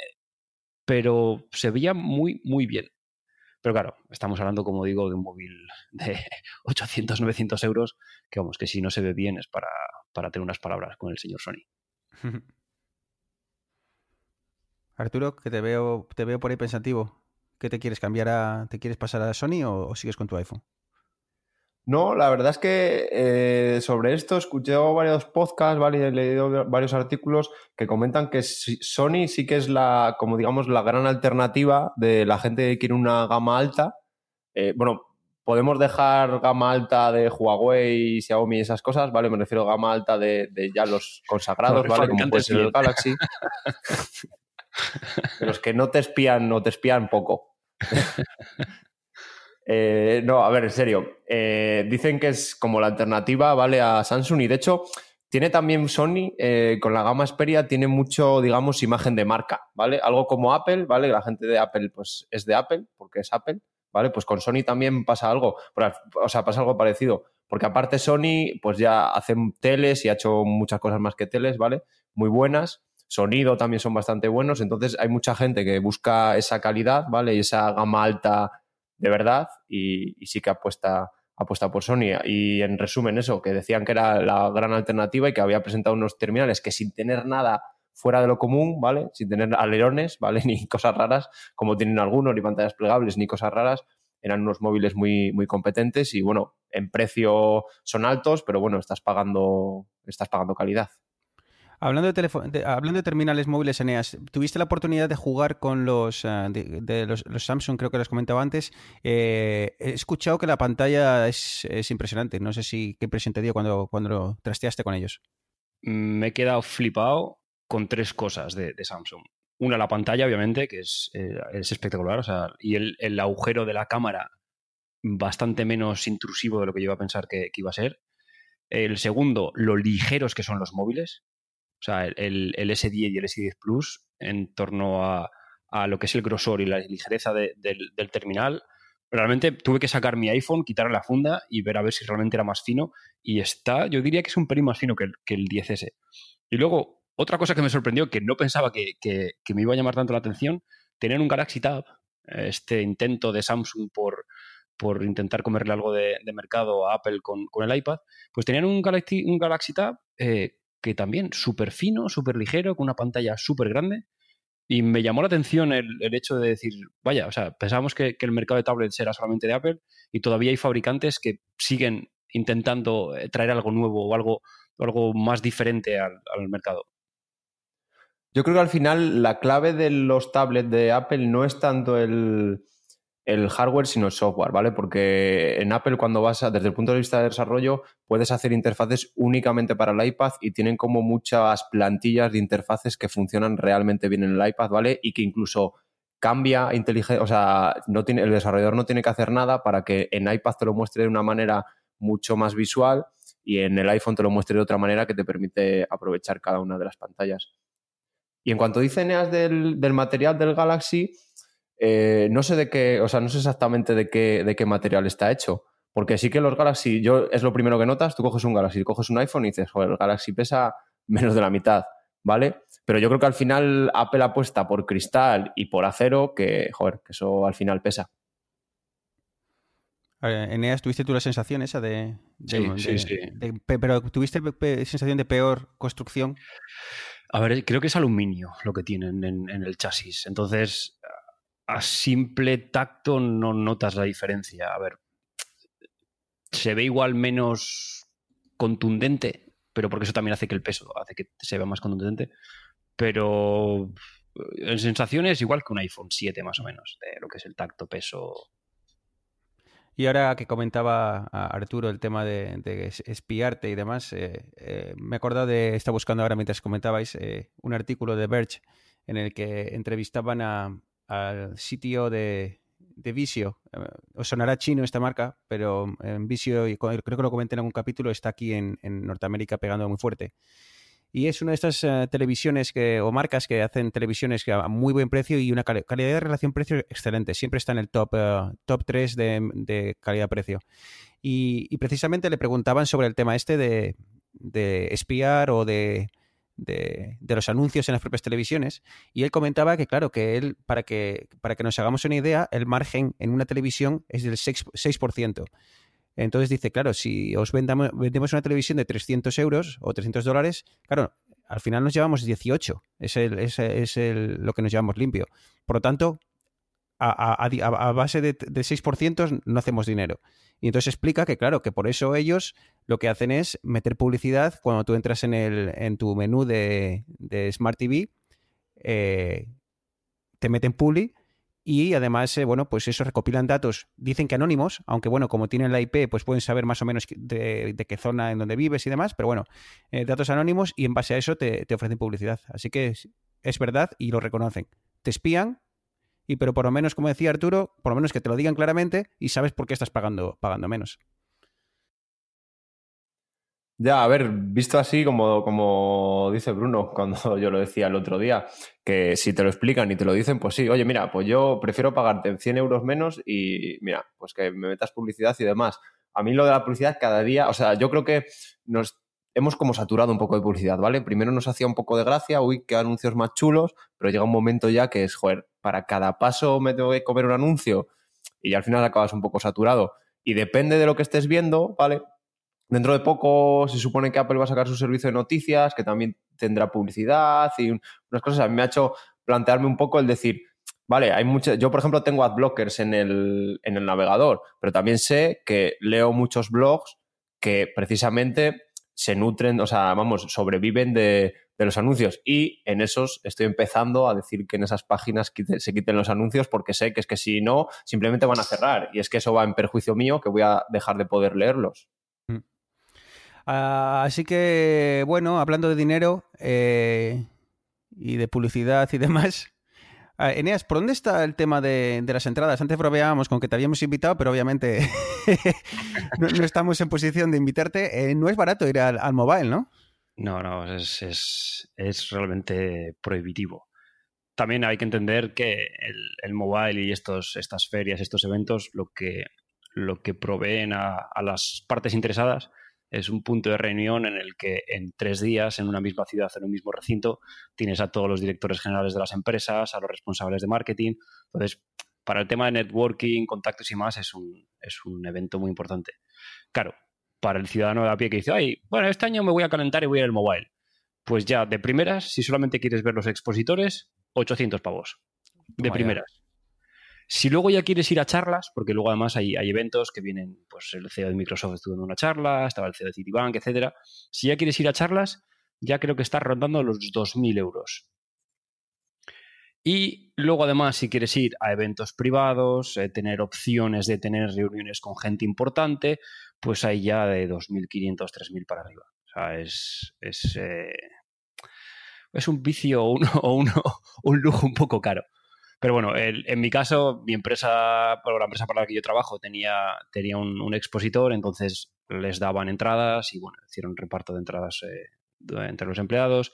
pero se veía muy, muy bien. Pero claro, estamos hablando, como digo, de un móvil de (laughs) 800, 900 euros, que vamos, que si no se ve bien es para, para tener unas palabras con el señor Sony. (laughs) Arturo, que te veo, te veo por ahí pensativo. ¿Qué te quieres cambiar a, te quieres pasar a Sony o sigues con tu iPhone? No, la verdad es que eh, sobre esto escuché varios podcasts, ¿vale? he leído varios artículos que comentan que Sony sí que es la, como digamos, la gran alternativa de la gente que quiere una gama alta. Eh, bueno, podemos dejar gama alta de Huawei, Xiaomi y esas cosas, ¿vale? Me refiero a gama alta de, ya los consagrados, ¿vale? Como puede ser el Galaxy. (laughs) (laughs) de los que no te espían, no te espían poco. (laughs) Eh, no, a ver, en serio. Eh, dicen que es como la alternativa, ¿vale? A Samsung y de hecho tiene también Sony, eh, con la gama Xperia, tiene mucho, digamos, imagen de marca, ¿vale? Algo como Apple, ¿vale? La gente de Apple, pues es de Apple, porque es Apple, ¿vale? Pues con Sony también pasa algo, o sea, pasa algo parecido, porque aparte Sony, pues ya hace teles y ha hecho muchas cosas más que teles, ¿vale? Muy buenas. Sonido también son bastante buenos, entonces hay mucha gente que busca esa calidad, ¿vale? Y esa gama alta de verdad y, sí que apuesta, apuesta por Sony. Y en resumen eso, que decían que era la gran alternativa y que había presentado unos terminales que sin tener nada fuera de lo común, ¿vale? Sin tener alerones, (laughs) ¿vale? Ni cosas raras, como tienen algunos, ni pantallas plegables, ni cosas raras. Eran unos móviles muy, muy competentes y bueno, en precio son altos, pero bueno, estás pagando, estás pagando calidad. Hablando de, hablando de terminales móviles, Eneas, ¿tuviste la oportunidad de jugar con los, eh, de, los, Samsung? Creo que los comentaba antes. Eh, he escuchado que la pantalla es, impresionante. No sé si qué impresión te dio cuando, cuando trasteaste con ellos. Me he quedado flipado con tres cosas de, Samsung. Una, la pantalla, obviamente, que es, eh, es espectacular. O sea, y el, el, agujero de la cámara bastante menos intrusivo de lo que yo iba a pensar que iba a ser. El segundo, lo ligeros que son los móviles. Sea, el, S10 y el S10 Plus en torno a, lo que es el grosor y la ligereza del, terminal. Realmente tuve que sacar mi iPhone, quitarle la funda y ver a ver si realmente era más fino. Y está, yo diría que es un pelín más fino que el, 10S. Y luego, otra cosa que me sorprendió, que no pensaba que, me iba a llamar tanto la atención, tenían un Galaxy Tab, este intento de Samsung por, por intentar comerle algo de, mercado a Apple con, el iPad, pues tenían un Galaxy, un Galaxy Tab eh, que también súper fino, súper ligero, con una pantalla súper grande. Y me llamó la atención el, hecho de decir, vaya, o sea, pensábamos que, el mercado de tablets era solamente de Apple y todavía hay fabricantes que siguen intentando eh, traer algo nuevo o algo, algo más diferente al, al mercado. Yo creo que al final la clave de los tablets de Apple no es tanto el, el hardware sino el software, ¿vale? Porque en Apple cuando vas a, desde el punto de vista de desarrollo, puedes hacer interfaces únicamente para el iPad y tienen como muchas plantillas de interfaces que funcionan realmente bien en el iPad, ¿vale? Y que incluso cambia inteligencia, o sea, no tiene, el desarrollador no tiene que hacer nada para que en iPad te lo muestre de una manera mucho más visual y en el iPhone te lo muestre de otra manera que te permite aprovechar cada una de las pantallas. Y en cuanto dice Eneas del, del material del Galaxy, eh, no sé de qué, o sea, no sé exactamente de qué, de qué material está hecho. Porque sí que los Galaxy, yo es lo primero que notas, tú coges un Galaxy, coges un iPhone y dices, joder, el Galaxy pesa menos de la mitad, ¿vale? Pero yo creo que al final Apple apuesta por cristal y por acero, que, joder, que eso al final pesa. Eneas, ¿tuviste tú la sensación esa de... sí, sí, sí. pero ¿tuviste sensación de peor construcción? A ver, creo que es aluminio lo que tienen en, en el chasis. Entonces, a simple tacto no notas la diferencia. A ver, se ve igual menos contundente, pero porque eso también hace que el peso hace que se vea más contundente. Pero en sensaciones igual que un iPhone 7 más o menos, de lo que es el tacto, peso. Y ahora que comentaba Arturo el tema de, espiarte y demás, eh, eh, me he acordado de, está buscando ahora mientras comentabais, eh, un artículo de Verge en el que entrevistaban al sitio de, de os sonará chino esta marca, pero en Visio, creo que lo comenté en algún capítulo, está aquí en, en Norteamérica pegando muy fuerte. Y es una de estas eh, televisiones que, o marcas que hacen televisiones que a muy buen precio y una calidad de relación-precio excelente. Siempre está en el top, uh, top 3 de, calidad-precio. Y, precisamente le preguntaban sobre el tema este de, espiar o de, de, los anuncios en las propias televisiones. Y él comentaba que, claro, que él, para que, para que nos hagamos una idea, el margen en una televisión es del 6%. 6%. Entonces dice, claro, si os vendemos una televisión de 300 euros o 300 dólares, claro, al final nos llevamos 18. Es, el, es, es el, lo que nos llevamos limpio. Por lo tanto, a, base de, 6% no hacemos dinero. Y entonces explica que, claro, que por eso ellos lo que hacen es meter publicidad cuando tú entras en, el, en tu menú de, Smart TV, eh, te meten publi y además, eh, bueno, pues eso recopilan datos, dicen que anónimos, aunque bueno, como tienen la IP, pues pueden saber más o menos de, qué zona en donde vives y demás, pero bueno, eh, datos anónimos y en base a eso te, ofrecen publicidad. Así que es, verdad y lo reconocen. Te espían, y pero por lo menos, como decía Arturo, por lo menos que te lo digan claramente y sabes por qué estás pagando, pagando menos. Ya, a ver, visto así, como, como dice Bruno (laughs) cuando yo lo decía el otro día, que si te lo explican y te lo dicen, pues sí, oye, mira, pues yo prefiero pagarte 100 euros menos y mira, pues que me metas publicidad y demás. A mí lo de la publicidad cada día, o sea, yo creo que nos hemos como saturado un poco de publicidad, ¿vale? Primero nos hacía un poco de gracia, uy, qué anuncios más chulos, pero llega un momento ya que es, joder, para cada paso me tengo que comer un anuncio y al final acabas un poco saturado. Y depende de lo que estés viendo, ¿vale? Dentro de poco se supone que Apple va a sacar su servicio de noticias, que también tendrá publicidad y unas cosas. A mí me ha hecho plantearme un poco el decir, vale, hay muchas. Yo, por ejemplo, tengo adblockers en el, en el navegador, pero también sé que leo muchos blogs que precisamente se nutren, o sea, vamos, sobreviven de, de, los anuncios. Y en esos estoy empezando a decir que en esas páginas se quiten los anuncios porque sé que es que si no, simplemente van a cerrar. Y es que eso va en perjuicio mío, que voy a dejar de poder leerlos. Ah, así que, bueno, hablando de dinero eh, y de publicidad y demás. Ah, Eneas, ¿por dónde está el tema de, las entradas? Antes bromeábamos con que te habíamos invitado, pero obviamente (laughs) no, estamos en posición de invitarte. Eh, no es barato ir al, mobile, ¿no? No, no, es, realmente prohibitivo. También hay que entender que el, mobile y estos, estas ferias, estos eventos, lo que, lo que proveen a, a las partes interesadas es un punto de reunión en el que en tres días, en una misma ciudad, en un mismo recinto, tienes a todos los directores generales de las empresas, a los responsables de marketing. Entonces, para el tema de networking, contactos y más, es un, es un evento muy importante. Claro, para el ciudadano de a pie que dice, ay, bueno, este año me voy a calentar y voy a ir al mobile. Pues ya, de primeras, si solamente quieres ver los expositores, 800 pavos. De primeras. Si luego ya quieres ir a charlas, porque luego además hay, eventos que vienen, pues el CEO de Microsoft estuvo en una charla, estaba el CEO de Citibank, etcétera. Si ya quieres ir a charlas, ya creo que estás rondando los 2.000 euros. Y luego además, si quieres ir a eventos privados, eh, tener opciones de tener reuniones con gente importante, pues hay ya de 2.500, 3.000 para arriba. O sea, es, es, eh, es un vicio (laughs) o, un, un lujo un poco caro. Pero bueno, en mi caso, mi empresa, la empresa para la que yo trabajo, tenía, tenía un, expositor, entonces les daban entradas y bueno, hicieron reparto de entradas eh, entre los empleados.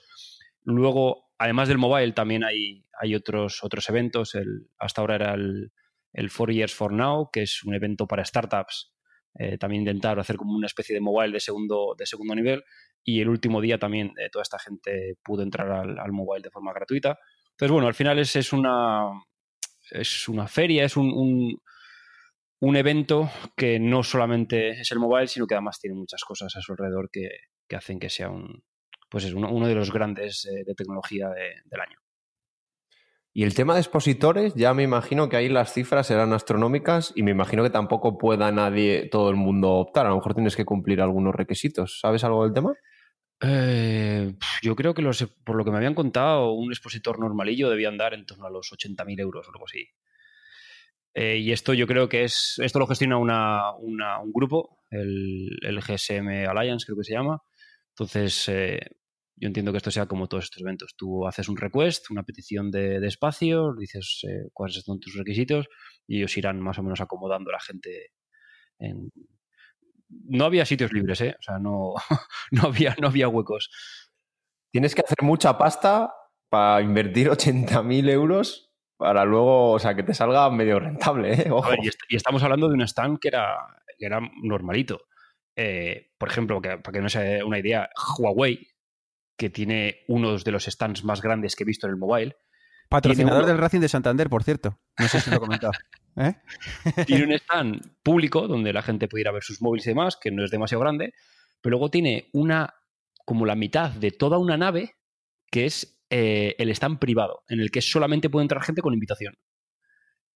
Luego, además del mobile, también hay, hay otros, otros eventos. El, hasta ahora era el, el Four Years for Now, que es un evento para startups. Eh, también intentar hacer como una especie de mobile de segundo, de segundo nivel. Y el último día también eh, toda esta gente pudo entrar al, al mobile de forma gratuita. Entonces, bueno, al final es, es una, es una feria, es un, un, evento que no solamente es el mobile, sino que además tiene muchas cosas a su alrededor que, hacen que sea un, pues es uno, de los grandes eh, de tecnología del año. Y el tema de expositores, ya me imagino que ahí las cifras serán astronómicas y me imagino que tampoco pueda nadie, todo el mundo optar. A lo mejor tienes que cumplir algunos requisitos. ¿Sabes algo del tema? Eh, yo creo que los, por lo que me habían contado, un expositor normalillo debía andar en torno a los 80.000 euros o algo así. Eh, y esto yo creo que es, esto lo gestiona una, un grupo, el, GSM Alliance creo que se llama. Entonces, eh, yo entiendo que esto sea como todos estos eventos. Tú haces un request, una petición de, espacio, dices eh, cuáles son tus requisitos y ellos irán más o menos acomodando a la gente. No había sitios libres, ¿eh? O sea, no, (laughs) no, había, no había huecos. Tienes que hacer mucha pasta para invertir 80.000 euros para luego, o sea, que te salga medio rentable, ¿eh? y, estamos hablando de un stand que era, que era normalito. Eh, por ejemplo, que, para que no sea una idea, Huawei, que tiene uno de los stands más grandes que he visto en el mobile. Patrocinador del Racing de Santander, por cierto. No sé si lo he comentado. (laughs) ¿eh? tiene un stand público donde la gente puede ir a ver sus móviles y demás, que no es demasiado grande, pero luego tiene una, como la mitad de toda una nave, que es eh, el stand privado, en el que solamente puede entrar gente con invitación.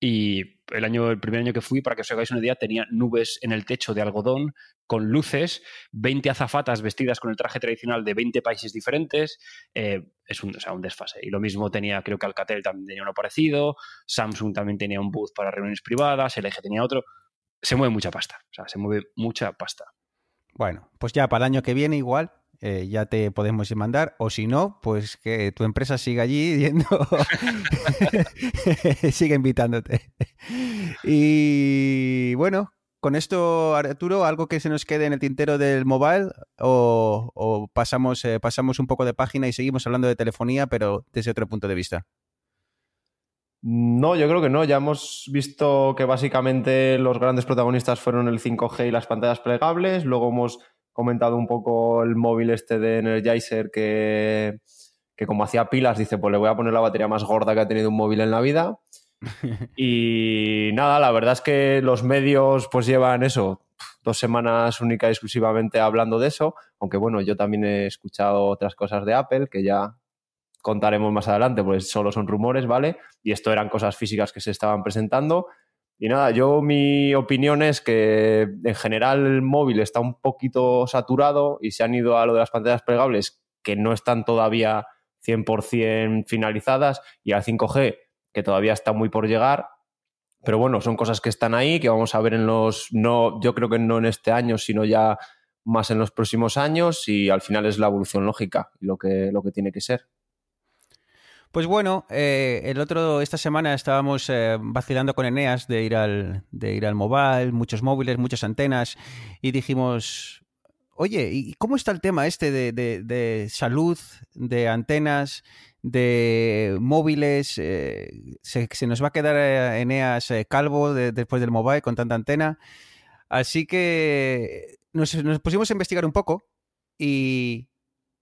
Y el año, el primer año que fui, para que os hagáis una idea, tenía nubes en el techo de algodón con luces, 20 azafatas vestidas con el traje tradicional de 20 países diferentes. Eh, es un, un desfase. Y lo mismo tenía, creo que Alcatel también tenía uno parecido, Samsung también tenía un booth para reuniones privadas, LG tenía otro. Se mueve mucha pasta, o sea, se mueve mucha pasta. Bueno, pues ya para el año que viene igual eh, ya te podemos mandar, o si no, pues que tu empresa siga allí (laughs) yendo, (laughs) siga invitándote. Y bueno, con esto, Arturo, ¿algo que se nos quede en el tintero del mobile o, pasamos, eh, pasamos un poco de página y seguimos hablando de telefonía, pero desde otro punto de vista? No, yo creo que no. Ya hemos visto que básicamente los grandes protagonistas fueron el 5G y las pantallas plegables. Luego hemos comentado un poco el móvil este de Energizer que, que como hacía pilas, dice, pues le voy a poner la batería más gorda que ha tenido un móvil en la vida. (laughs) y nada, la verdad es que los medios pues llevan eso, dos semanas única y exclusivamente hablando de eso, aunque bueno, yo también he escuchado otras cosas de Apple que ya contaremos más adelante, pues solo son rumores, ¿vale? Y esto eran cosas físicas que se estaban presentando y nada, yo mi opinión es que en general el móvil está un poquito saturado y se han ido a lo de las pantallas plegables que no están todavía 100% finalizadas y al 5G que todavía está muy por llegar. Pero bueno, son cosas que están ahí, que vamos a ver en los, no, yo creo que no en este año, sino ya más en los próximos años y al final es la evolución lógica lo que, lo que tiene que ser. Pues bueno, eh, el otro, esta semana estábamos eh, vacilando con Eneas de ir al, de ir al mobile, muchos móviles, muchas antenas, y dijimos, oye, ¿y cómo está el tema este de, salud, de antenas, de móviles? Eh, se, nos va a quedar Eneas calvo después del mobile con tanta antena. Así que nos, pusimos a investigar un poco y,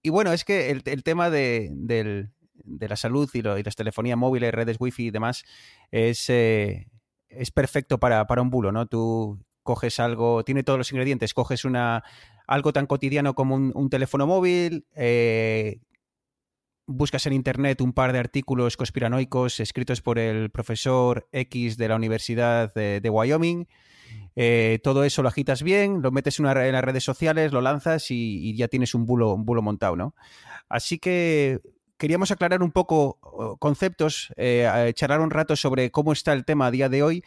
bueno, es que el, tema del, de la salud y, las telefonías móviles, redes wifi y demás, es, eh, es perfecto para, para, un bulo, ¿no? Tú coges algo, tiene todos los ingredientes, coges una algo tan cotidiano como un, teléfono móvil, eh, buscas en internet un par de artículos conspiranoicos escritos por el profesor X de la Universidad de, Wyoming. Eh, todo eso lo agitas bien, lo metes en, en las redes sociales, lo lanzas y, y, ya tienes un bulo, un bulo montado, ¿no? Así que queríamos aclarar un poco conceptos, eh, charlar un rato sobre cómo está el tema a día de hoy.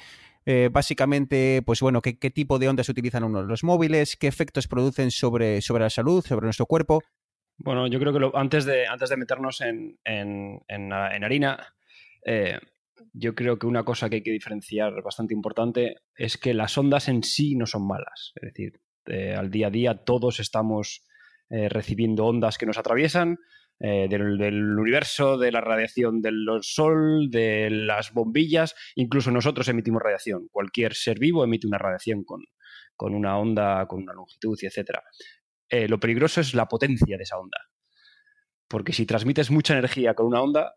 Eh, básicamente, pues bueno, qué, tipo de ondas utilizan los móviles, qué efectos producen sobre, sobre la salud, sobre nuestro cuerpo. Bueno, yo creo que antes, de, antes de meternos en, en, harina, eh, yo creo que una cosa que hay que diferenciar bastante importante es que las ondas en sí no son malas. Es decir, al día a día todos estamos recibiendo ondas que nos atraviesan, eh, del, universo, de la radiación del sol, de las bombillas, incluso nosotros emitimos radiación. Cualquier ser vivo emite una radiación con, una onda, con una longitud etcétera. Eh, lo peligroso es la potencia de esa onda. Porque si transmites mucha energía con una onda,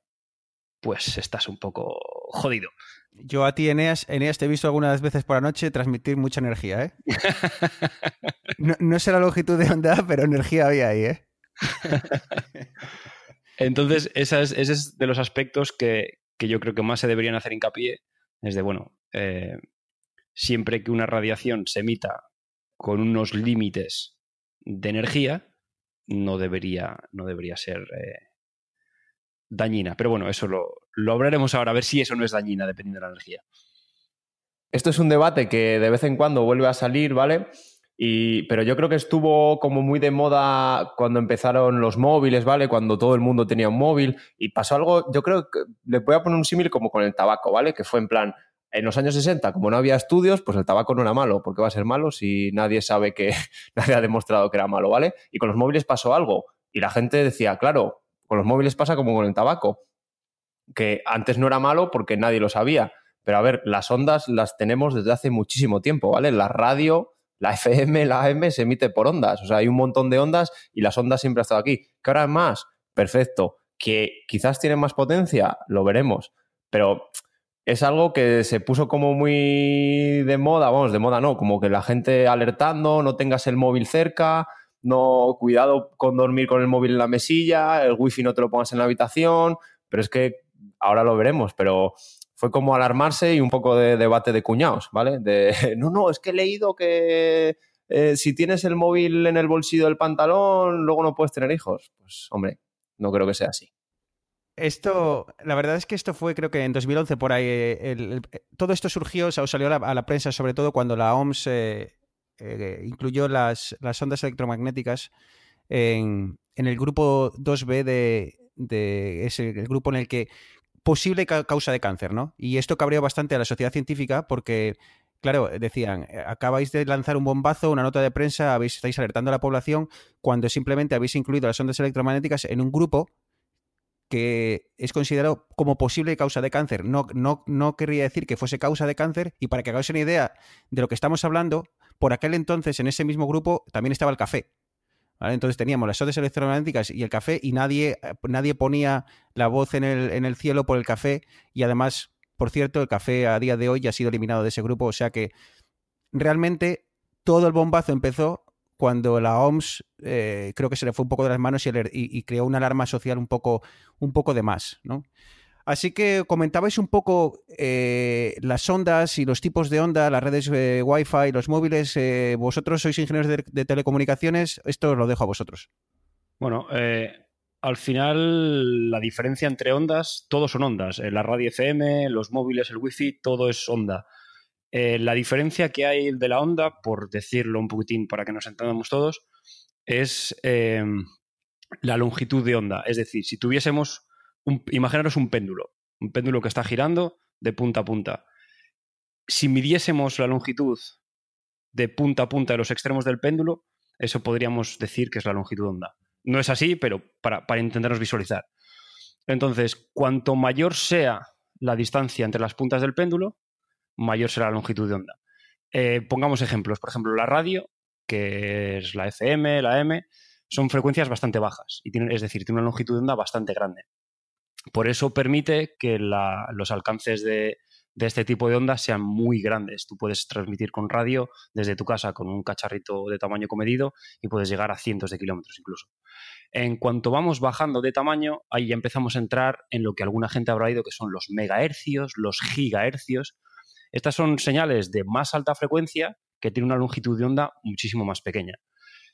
pues estás un poco jodido. Yo a ti, Eneas, Eneas, te he visto algunas veces por la noche transmitir mucha energía, ¿eh? (laughs) no, no sé la longitud de onda, pero energía había ahí, ¿eh? (laughs) Entonces, ese es, de los aspectos que, que yo creo que más se deberían hacer hincapié es de, bueno, eh, siempre que una radiación se emita con unos límites de energía, no debería, no debería ser eh, dañina. Pero bueno, eso lo, lo hablaremos ahora, a ver si eso no es dañina dependiendo de la energía. Esto es un debate que de vez en cuando vuelve a salir, ¿vale? Y, pero yo creo que estuvo como muy de moda cuando empezaron los móviles, ¿vale? Cuando todo el mundo tenía un móvil y pasó algo, yo creo que le voy a poner un símil como con el tabaco, ¿vale? Que fue en plan, en los años 60, como no había estudios, pues el tabaco no era malo. ¿Por qué va a ser malo si nadie sabe que (laughs) nadie ha demostrado que era malo, ¿vale? Y con los móviles pasó algo. Y la gente decía, claro, con los móviles pasa como con el tabaco, que antes no era malo porque nadie lo sabía. Pero a ver, las ondas las tenemos desde hace muchísimo tiempo, ¿vale? La radio, la FM, la AM se emite por ondas. O sea, hay un montón de ondas y las ondas siempre han estado aquí. ¿Qué ahora es más? Perfecto. ¿Que quizás tienen más potencia? Lo veremos. Pero es algo que se puso como muy de moda, vamos, de moda no, como que la gente alertando, no tengas el móvil cerca, no, cuidado con dormir con el móvil en la mesilla, el wifi no te lo pongas en la habitación, pero es que ahora lo veremos, pero fue como alarmarse y un poco de debate de cuñados, ¿vale? De, (laughs) no, no, es que he leído que eh, si tienes el móvil en el bolsillo del pantalón, luego no puedes tener hijos. Pues, hombre, no creo que sea así. Esto, la verdad es que esto fue, creo que en 2011 por ahí, eh, todo esto surgió, o salió a la, prensa sobre todo cuando la OMS eh, incluyó las, las, ondas electromagnéticas en, el grupo 2B de, de es el, grupo en el que posible causa de cáncer, ¿no? Y esto cabreó bastante a la sociedad científica porque, claro, decían, eh, acabáis de lanzar un bombazo, una nota de prensa, habéis, estáis alertando a la población cuando simplemente habéis incluido las ondas electromagnéticas en un grupo que es considerado como posible causa de cáncer. No, no, no querría decir que fuese causa de cáncer y para que hagáis una idea de lo que estamos hablando, por aquel entonces en ese mismo grupo también estaba el café. Entonces teníamos las ondas electromagnéticas y el café y nadie, nadie ponía la voz en el, en el cielo por el café y además, por cierto, el café a día de hoy ya ha sido eliminado de ese grupo, o sea que realmente todo el bombazo empezó cuando la OMS eh, creo que se le fue un poco de las manos y, y, creó una alarma social un poco, un poco de más, ¿no? Así que comentabais un poco eh, las ondas y los tipos de onda, las redes eh, Wi-Fi, los móviles. Eh, vosotros sois ingenieros de, telecomunicaciones, esto os lo dejo a vosotros. Bueno, al final la diferencia entre ondas, todos son ondas. la radio FM, los móviles, el Wi-Fi, todo es onda. la diferencia que hay de la onda, por decirlo un poquitín para que nos entendamos todos, es la longitud de onda. Es decir, si tuviésemos imaginaros un péndulo, un péndulo que está girando de punta a punta. Si midiésemos la longitud de punta a punta de los extremos del péndulo, eso podríamos decir que es la longitud onda. No es así, pero para, para intentarnos visualizar. Entonces, cuanto mayor sea la distancia entre las puntas del péndulo, mayor será la longitud de onda. Eh, pongamos ejemplos. Por ejemplo, la radio, que es la FM, la M, son frecuencias bastante bajas. Y es decir, tiene una longitud de onda bastante grande. Por eso permite que los alcances de, este tipo de ondas sean muy grandes. Tú puedes transmitir con radio desde tu casa con un cacharrito de tamaño comedido y puedes llegar a cientos de kilómetros incluso. En cuanto vamos bajando de tamaño, ahí ya empezamos a entrar en lo que alguna gente habrá oído que son los megahercios, los gigahercios. Estas son señales de más alta frecuencia que tienen una longitud de onda muchísimo más pequeña.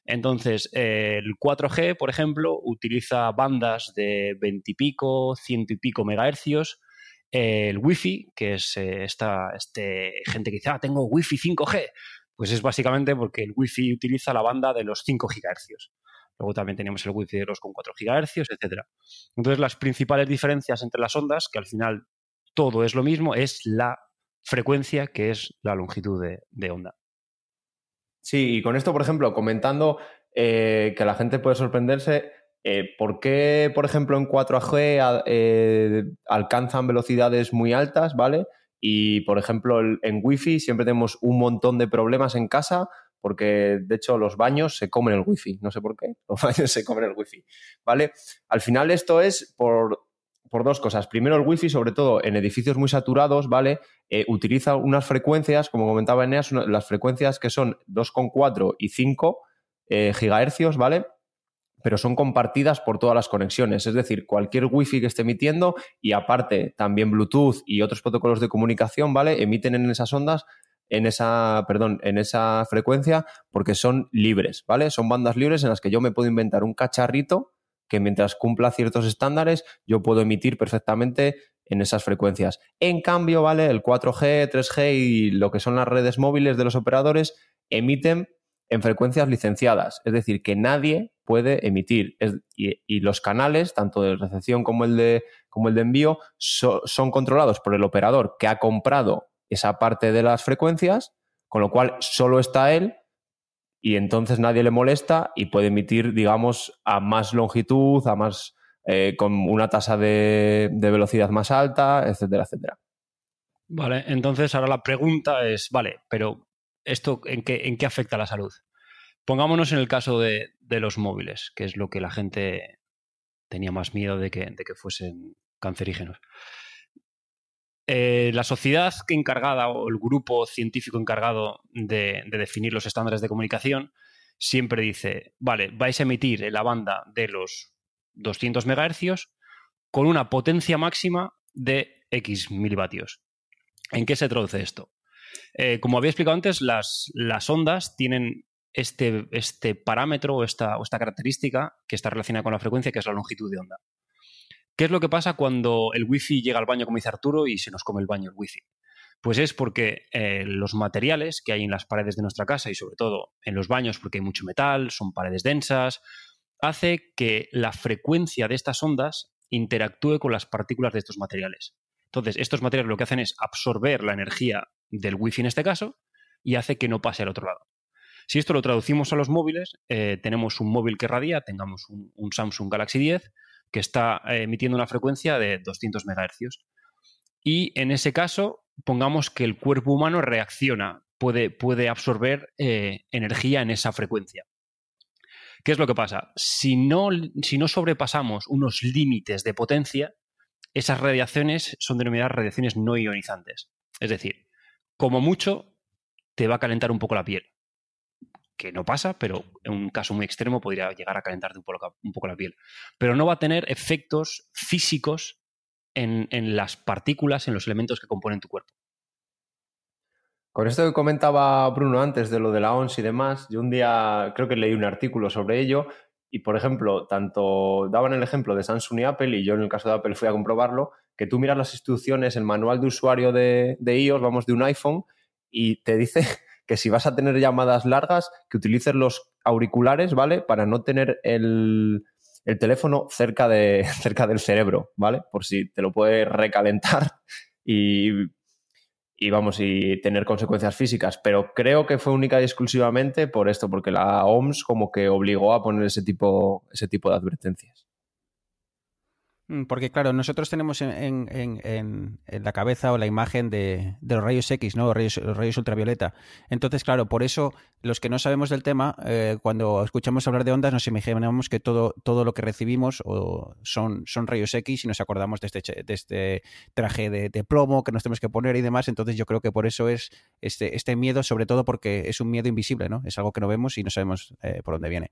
Entonces, el 4G, por ejemplo, utiliza bandas de 20 y pico, ciento y pico megahercios. El Wi-Fi, que es eh, esta este, gente que dice, ah, tengo Wi-Fi 5G, pues es básicamente porque el Wi-Fi utiliza la banda de los 5 gigahercios. Luego también tenemos el Wi-Fi de los con 4 gigahercios, etc. Entonces, las principales diferencias entre las ondas, que al final todo es lo mismo, es la frecuencia, que es la longitud de onda. Sí, y con esto, por ejemplo, comentando eh, que la gente puede sorprenderse, eh, ¿por qué, por ejemplo, en 4G eh, alcanzan velocidades muy altas, ¿vale? Y, por ejemplo, en Wi-Fi siempre tenemos un montón de problemas en casa porque, de hecho, los baños se comen el Wi-Fi. No sé por qué, (laughs) los baños se comen el Wi-Fi, ¿vale? Al final esto es por por dos cosas. Primero, el wifi, sobre todo en edificios muy saturados, ¿vale? Eh, utiliza unas frecuencias, como comentaba Eneas, las frecuencias que son 2,4 y 5 eh, gigahercios, ¿vale? pero son compartidas por todas las conexiones. Es decir, cualquier wifi que esté emitiendo y aparte también Bluetooth y otros protocolos de comunicación, ¿vale? Emiten en esas ondas, en esa, perdón, en esa frecuencia porque son libres, ¿vale? Son bandas libres en las que yo me puedo inventar un cacharrito que mientras cumpla ciertos estándares yo puedo emitir perfectamente en esas frecuencias. En cambio, ¿vale? El 4G, 3G y lo que son las redes móviles de los operadores emiten en frecuencias licenciadas, es decir, que nadie puede emitir. y, los canales, tanto de recepción como el de, como el de envío, son controlados por el operador que ha comprado esa parte de las frecuencias, con lo cual solo está él y entonces nadie le molesta y puede emitir, digamos, a más longitud, a más eh, con una tasa de, de velocidad más alta, etcétera, etcétera. Vale, entonces ahora la pregunta es, vale, pero ¿esto en qué, en qué afecta a la salud? Pongámonos en el caso de, los móviles, que es lo que la gente tenía más miedo de que, de que fuesen cancerígenos. Eh, la sociedad que encargada o el grupo científico encargado de, definir los estándares de comunicación siempre dice, vale, vais a emitir en la banda de los 200 MHz con una potencia máxima de X milivatios. ¿En qué se traduce esto? Eh, como había explicado antes, las, ondas tienen este, este parámetro o esta característica que está relacionada con la frecuencia, que es la longitud de onda. ¿Qué es lo que pasa cuando el wifi llega al baño, como dice Arturo, y se nos come el baño el wifi? Pues es porque eh, los materiales que hay en las paredes de nuestra casa y sobre todo en los baños, porque hay mucho metal, son paredes densas, hace que la frecuencia de estas ondas interactúe con las partículas de estos materiales. Entonces, estos materiales lo que hacen es absorber la energía del wifi en este caso y hace que no pase al otro lado. Si esto lo traducimos a los móviles, eh, tenemos un móvil que radia, tengamos un, Samsung Galaxy 10 que está eh, emitiendo una frecuencia de 200 MHz. Y en ese caso, pongamos que el cuerpo humano reacciona, puede, puede absorber eh, energía en esa frecuencia. ¿Qué es lo que pasa? Si no, si no sobrepasamos unos límites de potencia, esas radiaciones son denominadas radiaciones no ionizantes. Es decir, como mucho, te va a calentar un poco la piel. Que no pasa, pero en un caso muy extremo podría llegar a calentarte un poco, la piel. Pero no va a tener efectos físicos en, las partículas, en los elementos que componen tu cuerpo. Con esto que comentaba Bruno antes de lo de la ONS y demás, yo un día creo que leí un artículo sobre ello y, por ejemplo, tanto daban el ejemplo de Samsung y Apple, y yo en el caso de Apple fui a comprobarlo, que tú miras las instrucciones, el manual de usuario de, iOS, vamos, de un iPhone, y te dice que si vas a tener llamadas largas, que utilices los auriculares, ¿vale? Para no tener el, teléfono cerca, de, (laughs) cerca del cerebro, ¿vale? Por si te lo puede recalentar y, y vamos, y tener consecuencias físicas. Pero creo que fue única y exclusivamente por esto, porque la OMS como que obligó a poner ese tipo, ese tipo de advertencias. Mm, porque claro, nosotros tenemos en, la cabeza o la imagen de, los rayos X, ¿no? Los rayos, ultravioleta. Entonces, claro, por eso los que no sabemos del tema, eh, cuando escuchamos hablar de ondas, nos imaginamos que todo, todo lo que recibimos son, son rayos X y nos acordamos de este, de este traje de, plomo que nos tenemos que poner y demás. Entonces, yo creo que por eso es este, este miedo, sobre todo porque es un miedo invisible, ¿no? Es algo que no vemos y no sabemos eh, por dónde viene.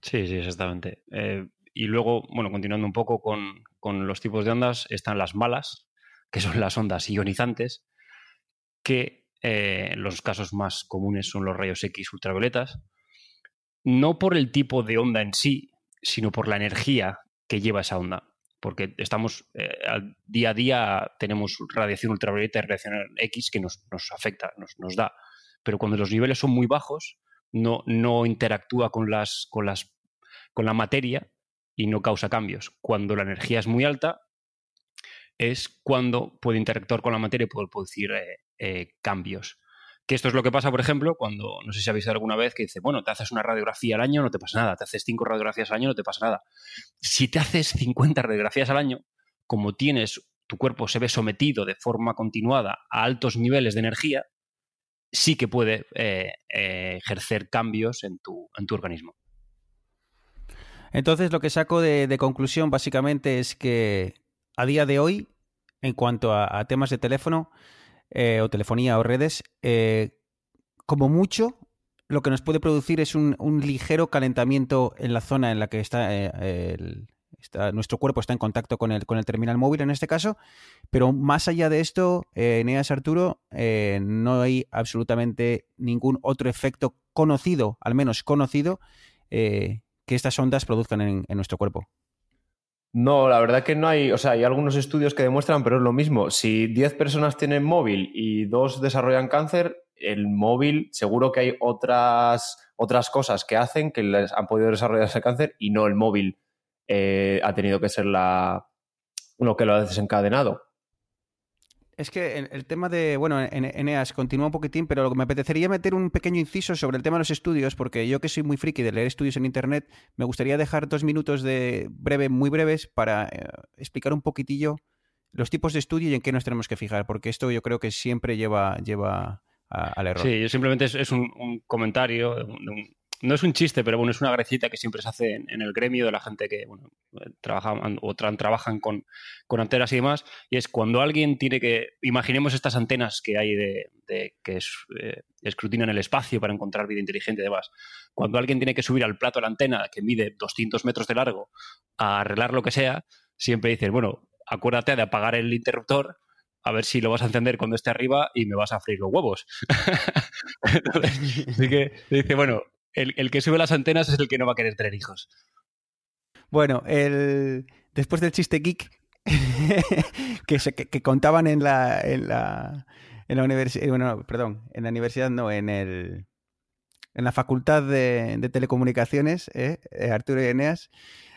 Sí, sí, exactamente. Eh, y luego, bueno, continuando un poco con, los tipos de ondas, están las malas, que son las ondas ionizantes, que eh, los casos más comunes son los rayos X ultravioletas, no por el tipo de onda en sí, sino por la energía que lleva esa onda. Porque estamos eh, día a día tenemos radiación ultravioleta y radiación X que nos, afecta, nos, nos, da. Pero cuando los niveles son muy bajos, no, no interactúa con, las, con, las, con la materia y no causa cambios. Cuando la energía es muy alta, es cuando puede interactuar con la materia y puede producir eh, eh, cambios. Que esto es lo que pasa, por ejemplo, cuando, no sé si habéis visto alguna vez, que dice, bueno, te haces una radiografía al año, no te pasa nada, te haces cinco radiografías al año, no te pasa nada. Si te haces 50 radiografías al año, como tienes, tu cuerpo se ve sometido de forma continuada a altos niveles de energía, sí que puede eh, ejercer cambios en tu, en tu organismo. Entonces, lo que saco de, conclusión básicamente es que a día de hoy, en cuanto a, temas de teléfono eh, o telefonía o redes, eh, como mucho, lo que nos puede producir es un, ligero calentamiento en la zona en la que está, eh, nuestro cuerpo está en contacto con el, con el terminal móvil en este caso, pero más allá de esto, eh, Neas Arturo, eh, no hay absolutamente ningún otro efecto conocido, al menos conocido, que estas ondas produzcan en, nuestro cuerpo. No, la verdad que no hay, o sea, hay algunos estudios que demuestran, pero es lo mismo. Si 10 personas tienen móvil y dos desarrollan cáncer, el móvil seguro que hay otras, otras cosas que hacen que les han podido desarrollar ese cáncer y no el móvil eh, ha tenido que ser la, lo que lo ha desencadenado. Es que el, tema de, bueno, en Eneas continúa un poquitín, pero me apetecería meter un pequeño inciso sobre el tema de los estudios, porque yo que soy muy friki de leer estudios en Internet, me gustaría dejar dos minutos de breve, muy breves, para eh, explicar un poquitillo los tipos de estudio y en qué nos tenemos que fijar, porque esto yo creo que siempre lleva, lleva al error. Sí, simplemente es, un, comentario, no es un chiste, pero bueno, es una grecita que siempre se hace en, el gremio de la gente que bueno, trabajan o trabajan con, antenas y demás. Y es cuando alguien tiene que. Imaginemos estas antenas que hay de, que es, eh, escrutinan el espacio para encontrar vida inteligente y demás. Cuando alguien tiene que subir al plato la antena que mide 200 metros de largo a arreglar lo que sea, siempre dicen, bueno, acuérdate de apagar el interruptor a ver si lo vas a encender cuando esté arriba y me vas a freír los huevos. (laughs) así que dice, bueno, el, que sube las antenas es el que no va a querer tener hijos. Bueno, el, después del chiste geek (laughs) que, contaban en la, en la, en la universidad, bueno, perdón, en la universidad no, en el en la facultad de, telecomunicaciones, ¿eh? Eh, Arturo y Eneas,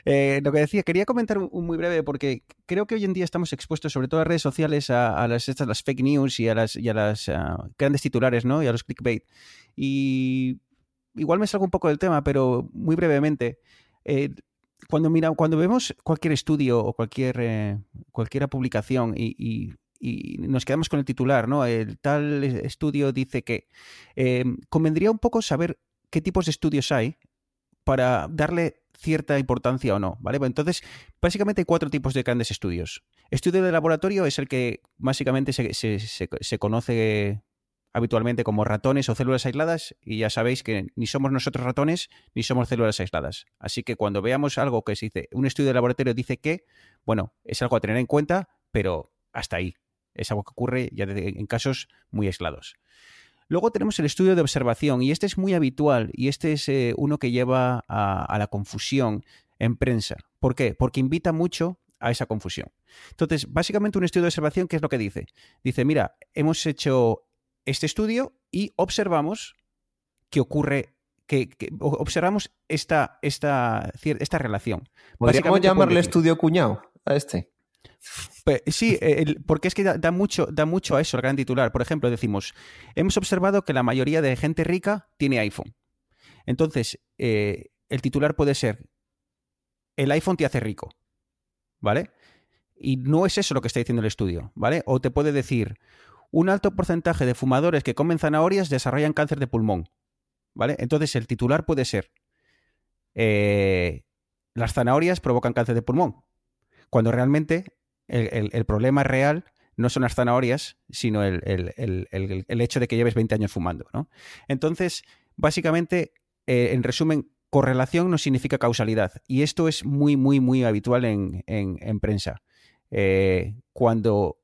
eh, lo que decía, quería comentar un, muy breve porque creo que hoy en día estamos expuestos, sobre todo a redes sociales, a, las, estas, las fake news y a las, las grandes titulares, ¿no? Y a los clickbait. Y igual me salgo un poco del tema, pero muy brevemente. Eh, cuando, mira, cuando vemos cualquier estudio o cualquier, eh, cualquier publicación y, nos quedamos con el titular, ¿no? El tal estudio dice que convendría un poco saber qué tipos de estudios hay para darle cierta importancia o no, ¿vale? Entonces, básicamente hay cuatro tipos de grandes estudios. Estudio de laboratorio es el que básicamente se, conoce habitualmente como ratones o células aisladas y ya sabéis que ni somos nosotros ratones ni somos células aisladas. Así que cuando veamos algo que se dice, un estudio de laboratorio dice que, bueno, es algo a tener en cuenta, pero hasta ahí. Es algo que ocurre ya en casos muy aislados. Luego tenemos el estudio de observación y este es muy habitual y este es eh, uno que lleva a, la confusión en prensa. ¿Por qué? Porque invita mucho a esa confusión. Entonces, básicamente un estudio de observación, ¿qué es lo que dice? Dice, mira, hemos hecho este estudio y observamos que ocurre, que, observamos esta, esta, esta relación. ¿Podríamos llamarle estudio cuñado a este? Sí, porque es que da, mucho, da mucho a eso el gran titular. Por ejemplo, decimos, hemos observado que la mayoría de gente rica tiene iPhone. Entonces, eh, el titular puede ser, el iPhone te hace rico, ¿vale? Y no es eso lo que está diciendo el estudio, ¿vale? O te puede decir, un alto porcentaje de fumadores que comen zanahorias desarrollan cáncer de pulmón, ¿vale? Entonces, el titular puede ser, eh, las zanahorias provocan cáncer de pulmón, cuando realmente el, problema real no son las zanahorias, sino el, hecho de que lleves 20 años fumando. ¿no? Entonces, básicamente, eh, en resumen, correlación no significa causalidad. Y esto es muy, muy, muy habitual en, prensa. Eh, cuando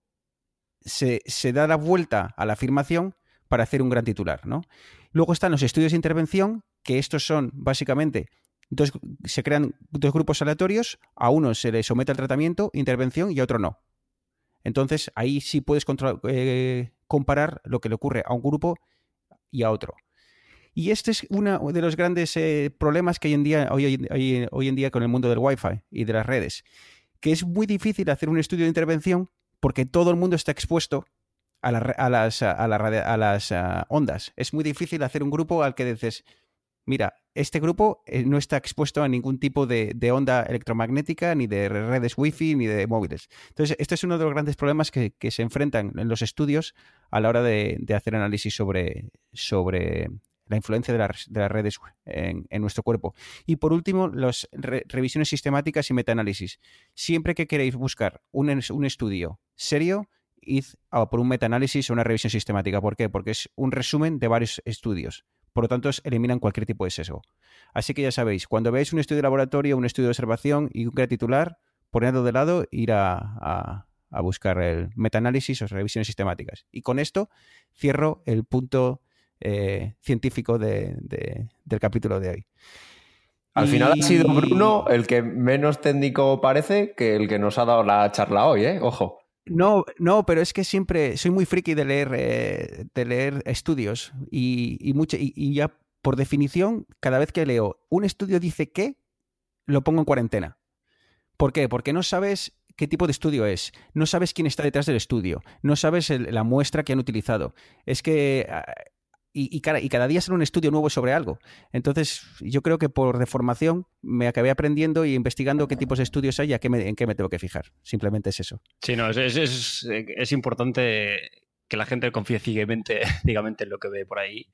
se, da la vuelta a la afirmación para hacer un gran titular. ¿no? Luego están los estudios de intervención, que estos son básicamente entonces se crean dos grupos aleatorios, a uno se le somete al tratamiento, intervención y a otro no. Entonces ahí sí puedes eh, comparar lo que le ocurre a un grupo y a otro. Y este es uno de los grandes eh, problemas que hay en día, hoy, en día con el mundo del Wi-Fi y de las redes, que es muy difícil hacer un estudio de intervención porque todo el mundo está expuesto a, las, a las ondas. Es muy difícil hacer un grupo al que dices, mira, este grupo eh, no está expuesto a ningún tipo de, onda electromagnética, ni de redes wifi, ni de móviles. Entonces, este es uno de los grandes problemas que, se enfrentan en los estudios a la hora de, hacer análisis sobre, la influencia de, las redes en, nuestro cuerpo. Y por último, las revisiones sistemáticas y metaanálisis. Siempre que queréis buscar un estudio serio, id a por un metaanálisis o una revisión sistemática. ¿Por qué? Porque es un resumen de varios estudios por lo tanto eliminan cualquier tipo de sesgo. Así que ya sabéis, cuando veáis un estudio de laboratorio, un estudio de observación y un gran titular, ponedlo de lado, ir a, buscar el metaanálisis o revisiones sistemáticas. Y con esto cierro el punto eh, científico del capítulo de hoy. Al final ha sido Bruno el que menos técnico parece que el que nos ha dado la charla hoy, ¿eh? Ojo. No, no, pero es que siempre soy muy friki de leer, eh, de leer estudios y, y ya por definición, cada vez que leo un estudio dice que, lo pongo en cuarentena. ¿Por qué? Porque no sabes qué tipo de estudio es, no sabes quién está detrás del estudio, no sabes la muestra que han utilizado. Es que... Ah, y, cada, día sale un estudio nuevo sobre algo. Entonces, yo creo que por deformación me acabé aprendiendo y investigando qué tipos de estudios hay y en qué me tengo que fijar. Simplemente es eso. Sí, no, es, es importante que la gente confíe (laughs) ciegamente, en lo que ve por ahí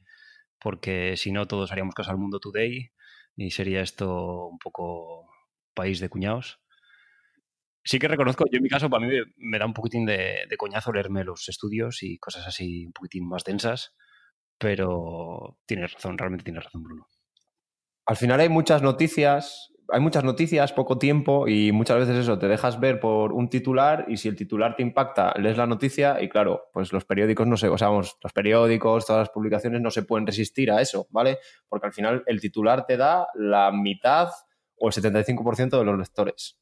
porque si no todos haríamos caso al Mundo Today y sería esto un poco país de cuñados. Sí que reconozco, yo en mi caso, para mí me, da un poquitín de, coñazo leerme los estudios y cosas así un poquitín más densas, pero tienes razón, realmente tienes razón, Bruno. Al final hay muchas noticias hay muchas noticias, poco tiempo y muchas veces eso, te dejas ver por un titular y si el titular te impacta, lees la noticia y claro, pues los periódicos no sé, o sea, vamos, los periódicos, todas las publicaciones no se pueden resistir a eso, ¿vale? Porque al final el titular te da la mitad o el 75% de los lectores.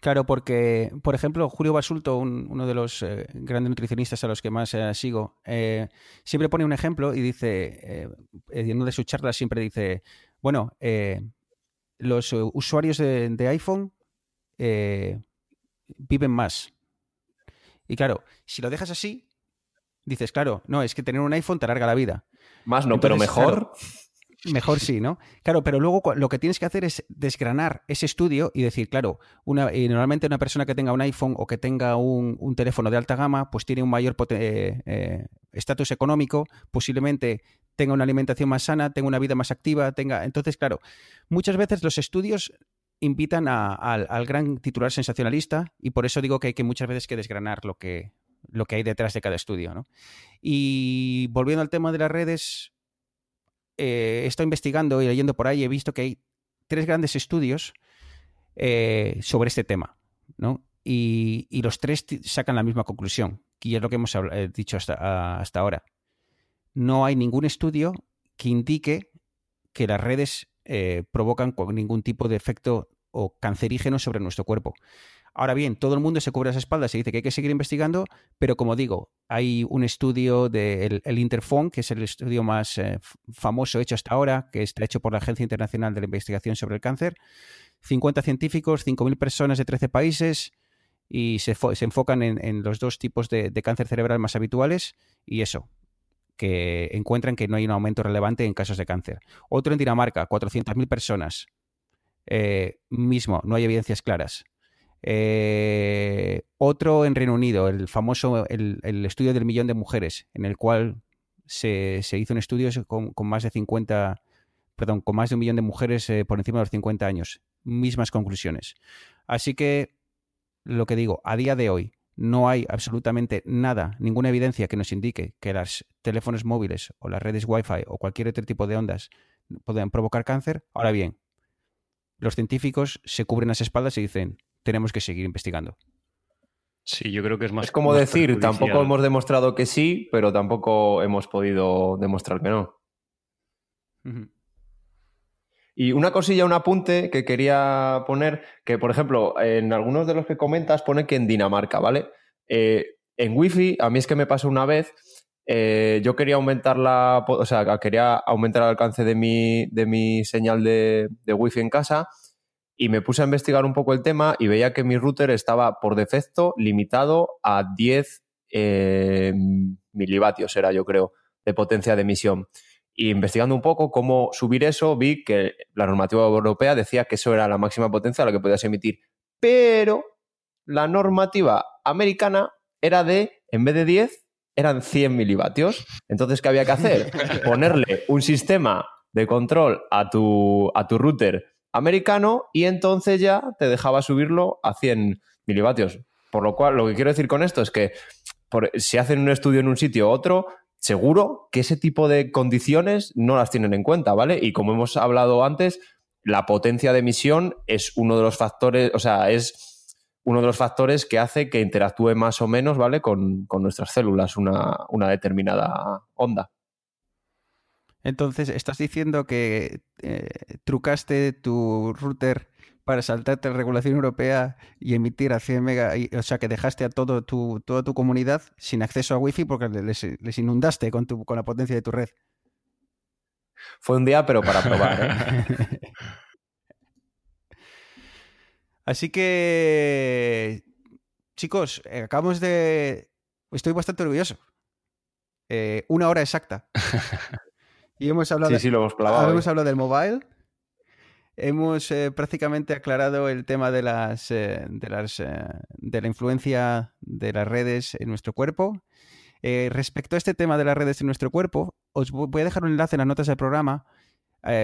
Claro, porque, por ejemplo, Julio Basulto, uno de los eh, grandes nutricionistas a los que más eh, sigo, eh, siempre pone un ejemplo y dice, en una de sus charlas siempre dice, bueno, los usuarios de, iPhone viven más. Y claro, si lo dejas así, dices, claro, no, es que tener un iPhone te alarga la vida. Más no, pero mejor. Mejor (laughs) sí, ¿no? Claro, pero luego lo que tienes que hacer es desgranar ese estudio y decir, claro, una, y normalmente una persona que tenga un iPhone o que tenga un, teléfono de alta gama, pues tiene un mayor eh, estatus económico, posiblemente tenga una alimentación más sana, tenga una vida más activa, tenga... Entonces, claro, muchas veces los estudios invitan al gran titular sensacionalista y por eso digo que hay que muchas veces que desgranar lo que, lo que hay detrás de cada estudio. ¿no? Y volviendo al tema de las redes, eh, he estado investigando y leyendo por ahí he visto que hay tres grandes estudios eh, sobre este tema. ¿no? Y, los tres sacan la misma conclusión, que es lo que hemos eh, dicho hasta, hasta ahora no hay ningún estudio que indique que las redes eh, provocan ningún tipo de efecto o cancerígeno sobre nuestro cuerpo. Ahora bien, todo el mundo se cubre las espaldas y dice que hay que seguir investigando, pero como digo, hay un estudio del el Interphone, que es el estudio más eh, famoso hecho hasta ahora, que está hecho por la Agencia Internacional de la Investigación sobre el Cáncer. 50 científicos, 5.000 personas de 13 países y se, enfocan en, los dos tipos de, cáncer cerebral más habituales y eso, que encuentran que no hay un aumento relevante en casos de cáncer. Otro en Dinamarca, 400.000 personas. Eh, mismo, no hay evidencias claras. Eh, otro en Reino Unido, el famoso el, estudio del millón de mujeres, en el cual se, hizo un estudio con, más de 50, perdón, con más de un millón de mujeres eh, por encima de los 50 años. Mismas conclusiones. Así que, lo que digo, a día de hoy, no hay absolutamente nada, ninguna evidencia que nos indique que los teléfonos móviles o las redes Wi-Fi o cualquier otro tipo de ondas puedan provocar cáncer. Ahora bien, los científicos se cubren las espaldas y dicen, tenemos que seguir investigando. Sí, yo creo que es más. Es como decir, tampoco hemos demostrado que sí, pero tampoco hemos podido demostrar que no. Y una cosilla, un apunte que quería poner, que por ejemplo, en algunos de los que comentas pone que en Dinamarca, ¿vale? Eh, en Wi-Fi, a mí es que me pasó una vez, eh, yo quería aumentar la, o sea, quería aumentar el alcance de mi, de mi señal de, de Wi-Fi en casa y me puse a investigar un poco el tema y veía que mi router estaba por defecto limitado a 10 eh, milivatios, era yo creo, de potencia de emisión. Y investigando un poco cómo subir eso, vi que la normativa europea decía que eso era la máxima potencia a la que podías emitir. Pero la normativa americana era de, en vez de 10, eran 100 milivatios. Entonces, ¿qué había que hacer? (laughs) Ponerle un sistema de control a tu, a tu router americano y entonces ya te dejaba subirlo a 100 milivatios. Por lo cual, lo que quiero decir con esto es que si hacen un estudio en un sitio u otro, seguro que ese tipo de condiciones no las tienen en cuenta, ¿vale? Y como hemos hablado antes, la potencia de emisión es uno de los factores, o sea, es uno de los factores que hace que interactúe más o menos, ¿vale? Con, nuestras células una, una, determinada onda. Entonces, estás diciendo que eh, trucaste tu router para saltarte la regulación europea y emitir a 100 mega, o sea que dejaste a todo tu, toda tu comunidad sin acceso a wifi porque les, inundaste con, tu, con la potencia de tu red. Fue un día, pero para probar. ¿eh? (laughs) Así que, chicos, acabamos de... Estoy bastante orgulloso. Eh, una hora exacta. (laughs) Y hemos hablado, sí, sí, lo hemos, clavado, hemos hablado del mobile, hemos eh, prácticamente aclarado el tema de las, eh, de las eh, de la influencia de las redes en nuestro cuerpo. respecto a este tema de las redes en nuestro cuerpo, os voy a dejar un enlace en las notas del programa,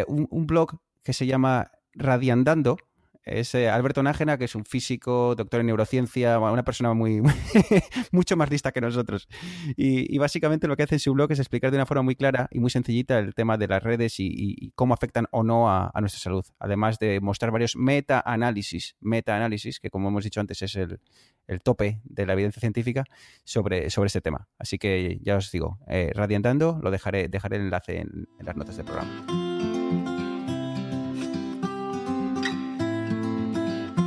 un, un, blog que se llama Radiandando, es eh, Alberto Nájena, que es un físico, doctor en neurociencia, una persona muy, (laughs) mucho más lista que nosotros. Y, básicamente lo que hace en su blog es explicar de una forma muy clara y muy sencillita el tema de las redes y, cómo afectan o no a, nuestra salud. Además de mostrar varios meta-análisis, que como hemos dicho antes es el, tope de la evidencia científica sobre, sobre este tema. Así que ya os digo, eh, radiantando, lo dejaré, dejaré el enlace en las notas del programa.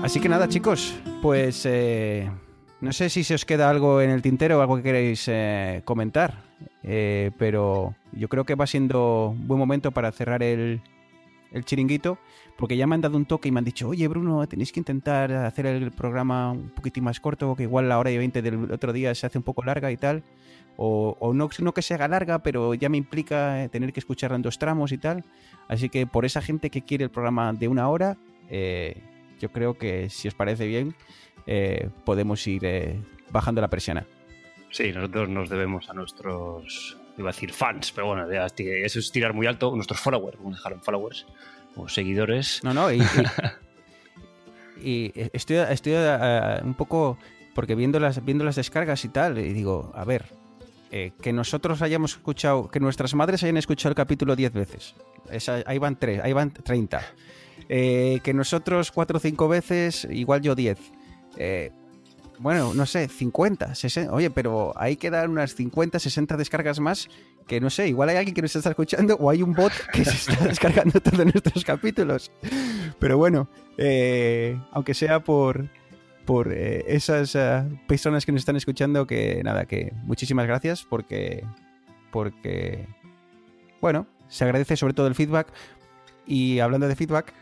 Así que nada, chicos, pues eh, no sé si se os queda algo en el tintero o algo que queréis eh, comentar, eh, pero yo creo que va siendo un buen momento para cerrar el, chiringuito, porque ya me han dado un toque y me han dicho, oye Bruno, tenéis que intentar hacer el programa un poquitín más corto, que igual la hora y veinte del otro día se hace un poco larga y tal, o, no, no, que se haga larga, pero ya me implica tener que escucharla en dos tramos y tal, así que por esa gente que quiere el programa de una hora, yo creo que si os parece bien, eh, podemos ir eh, bajando la persiana. Sí, nosotros nos debemos a nuestros, iba a decir fans, pero bueno, eso es tirar muy alto, nuestros followers, vamos a dejar en followers o seguidores. No, no, (laughs) y, estoy, estoy eh, un poco, porque viendo las, viendo las descargas y tal, y digo, a ver, que nosotros hayamos escuchado, que nuestras madres hayan escuchado el capítulo 10 veces, ahí van tres, ahí van 30 eh, que nosotros cuatro o cinco veces, igual yo diez. Eh, bueno, no sé, 50, 60. Oye, pero hay que dar unas 50, 60 descargas más. Que no sé, igual hay alguien que nos está escuchando o hay un bot que se está (laughs) descargando todos nuestros capítulos. Pero bueno, eh, aunque sea por, por esas personas que nos están escuchando, que nada, que muchísimas gracias porque, porque, bueno, se agradece sobre todo el feedback. Y hablando de feedback,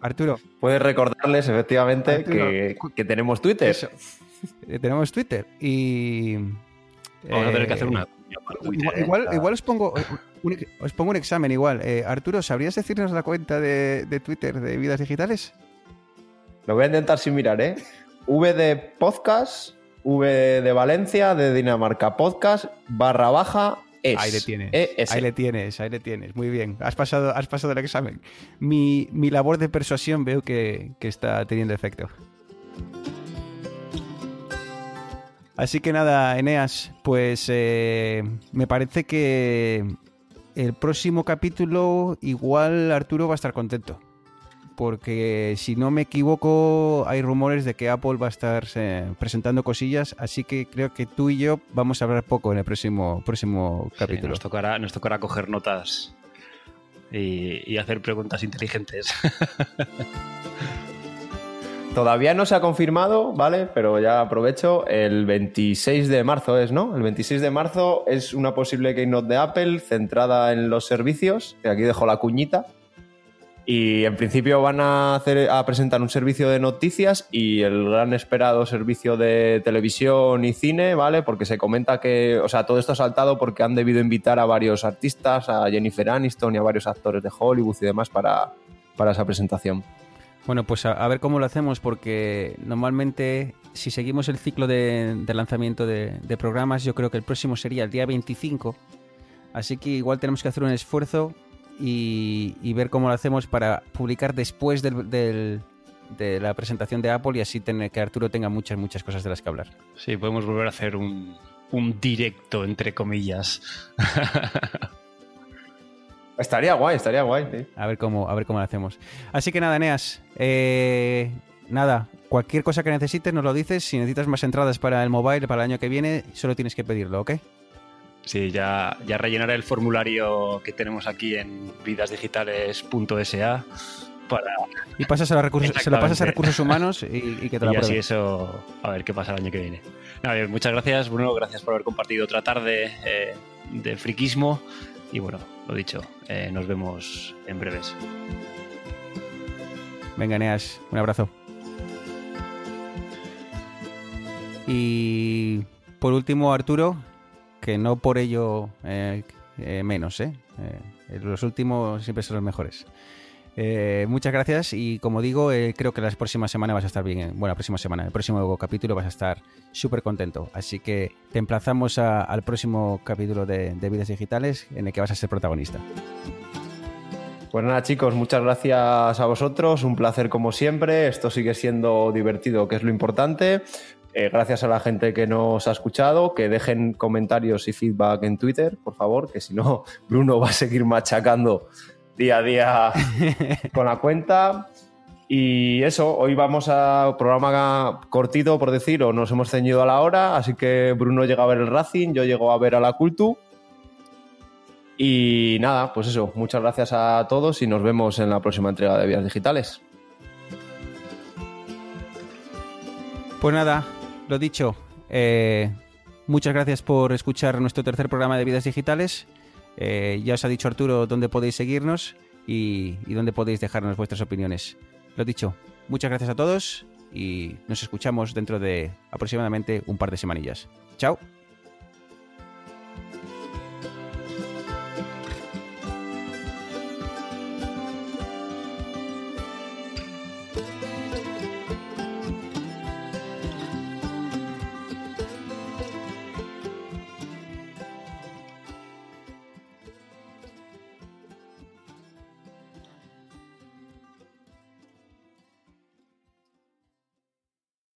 Arturo. Puedes recordarles efectivamente que, tenemos Twitter. Eh, tenemos Twitter y. Vamos a tener que hacer una. Igual, igual, os, pongo, un, os pongo un examen igual. Eh, Arturo, ¿sabrías decirnos la cuenta de, Twitter de Vidas Digitales? Lo voy a intentar sin mirar, ¿eh? V de podcast, V de Valencia, de Dinamarca podcast, barra baja, Ahí le tienes. Ahí le tienes, ahí le tienes. Muy bien. Has pasado, has pasado el examen. Mi, labor de persuasión veo que, está teniendo efecto. Así que nada, Eneas, pues eh, me parece que el próximo capítulo igual Arturo va a estar contento porque si no me equivoco hay rumores de que Apple va a estar eh, presentando cosillas, así que creo que tú y yo vamos a hablar poco en el próximo, próximo capítulo. nos, tocará, nos tocará coger notas y, hacer preguntas inteligentes. (laughs) Todavía no se ha confirmado, ¿vale? Pero ya aprovecho, el 26 de marzo es, ¿no? El 26 de marzo es una posible keynote de Apple centrada en los servicios, que aquí dejo la cuñita, y en principio van a, presentar un servicio de noticias y el gran esperado servicio de televisión y cine, ¿vale? Porque se comenta que, o sea, todo esto ha saltado porque han debido invitar a varios artistas, a Jennifer Aniston y a varios actores de Hollywood y demás para, para esa presentación. Bueno, pues a, ver cómo lo hacemos, porque normalmente si seguimos el ciclo de, lanzamiento de, de programas, yo creo que el próximo sería el día 25. Así que igual tenemos que hacer un esfuerzo y, ver cómo lo hacemos para publicar después de la presentación de Apple y así tener, que Arturo tenga muchas, muchas cosas de las que hablar. Sí, podemos volver a hacer un, un directo, entre comillas. (laughs) estaría guay, estaría guay. A, ver cómo, a ver cómo lo hacemos. Así que nada, Eneas. Eh, nada, cualquier cosa que necesites nos lo dices. Si necesitas más entradas para el mobile para el año que viene, solo tienes que pedirlo, ¿ok? Sí, ya, ya rellenaré el formulario que tenemos aquí en vidasdigitales.sa para... Y pasas a recursos, se lo pasas a recursos humanos y, que te lo (laughs) Y así eso, a ver qué pasa el año que viene. muchas gracias, Bruno, gracias por haber compartido otra tarde eh, de friquismo. Y bueno, lo dicho, eh, nos vemos en breves. Venga, Neas, un abrazo. Y por último, Arturo, que no por ello eh, menos, ¿eh? Los últimos siempre son los mejores. Eh, muchas gracias y como digo, eh, creo que la próxima semana vas a estar bien. Bueno, la próxima semana, el próximo capítulo vas a estar súper contento. Así que te emplazamos al próximo capítulo de, de Vidas Digitales en el que vas a ser protagonista. Pues nada chicos, muchas gracias a vosotros, un placer como siempre, esto sigue siendo divertido, que es lo importante. Eh, gracias a la gente que nos ha escuchado, que dejen comentarios y feedback en Twitter, por favor, que si no, (laughs) Bruno va a seguir machacando día a día (laughs) con la cuenta. Y eso, hoy vamos a programa cortito, por decir, o nos hemos ceñido a la hora, así que Bruno llega a ver el Racing, yo llego a ver a la Cultu. Y nada, pues eso, muchas gracias a todos y nos vemos en la próxima entrega de Vías Digitales. Pues nada, lo dicho, eh, muchas gracias por escuchar nuestro tercer programa de Vidas Digitales eh, ya os ha dicho Arturo dónde podéis seguirnos y, y dónde podéis dejarnos vuestras opiniones. Lo dicho, muchas gracias a todos y nos escuchamos dentro de aproximadamente un par de semanillas. Chao.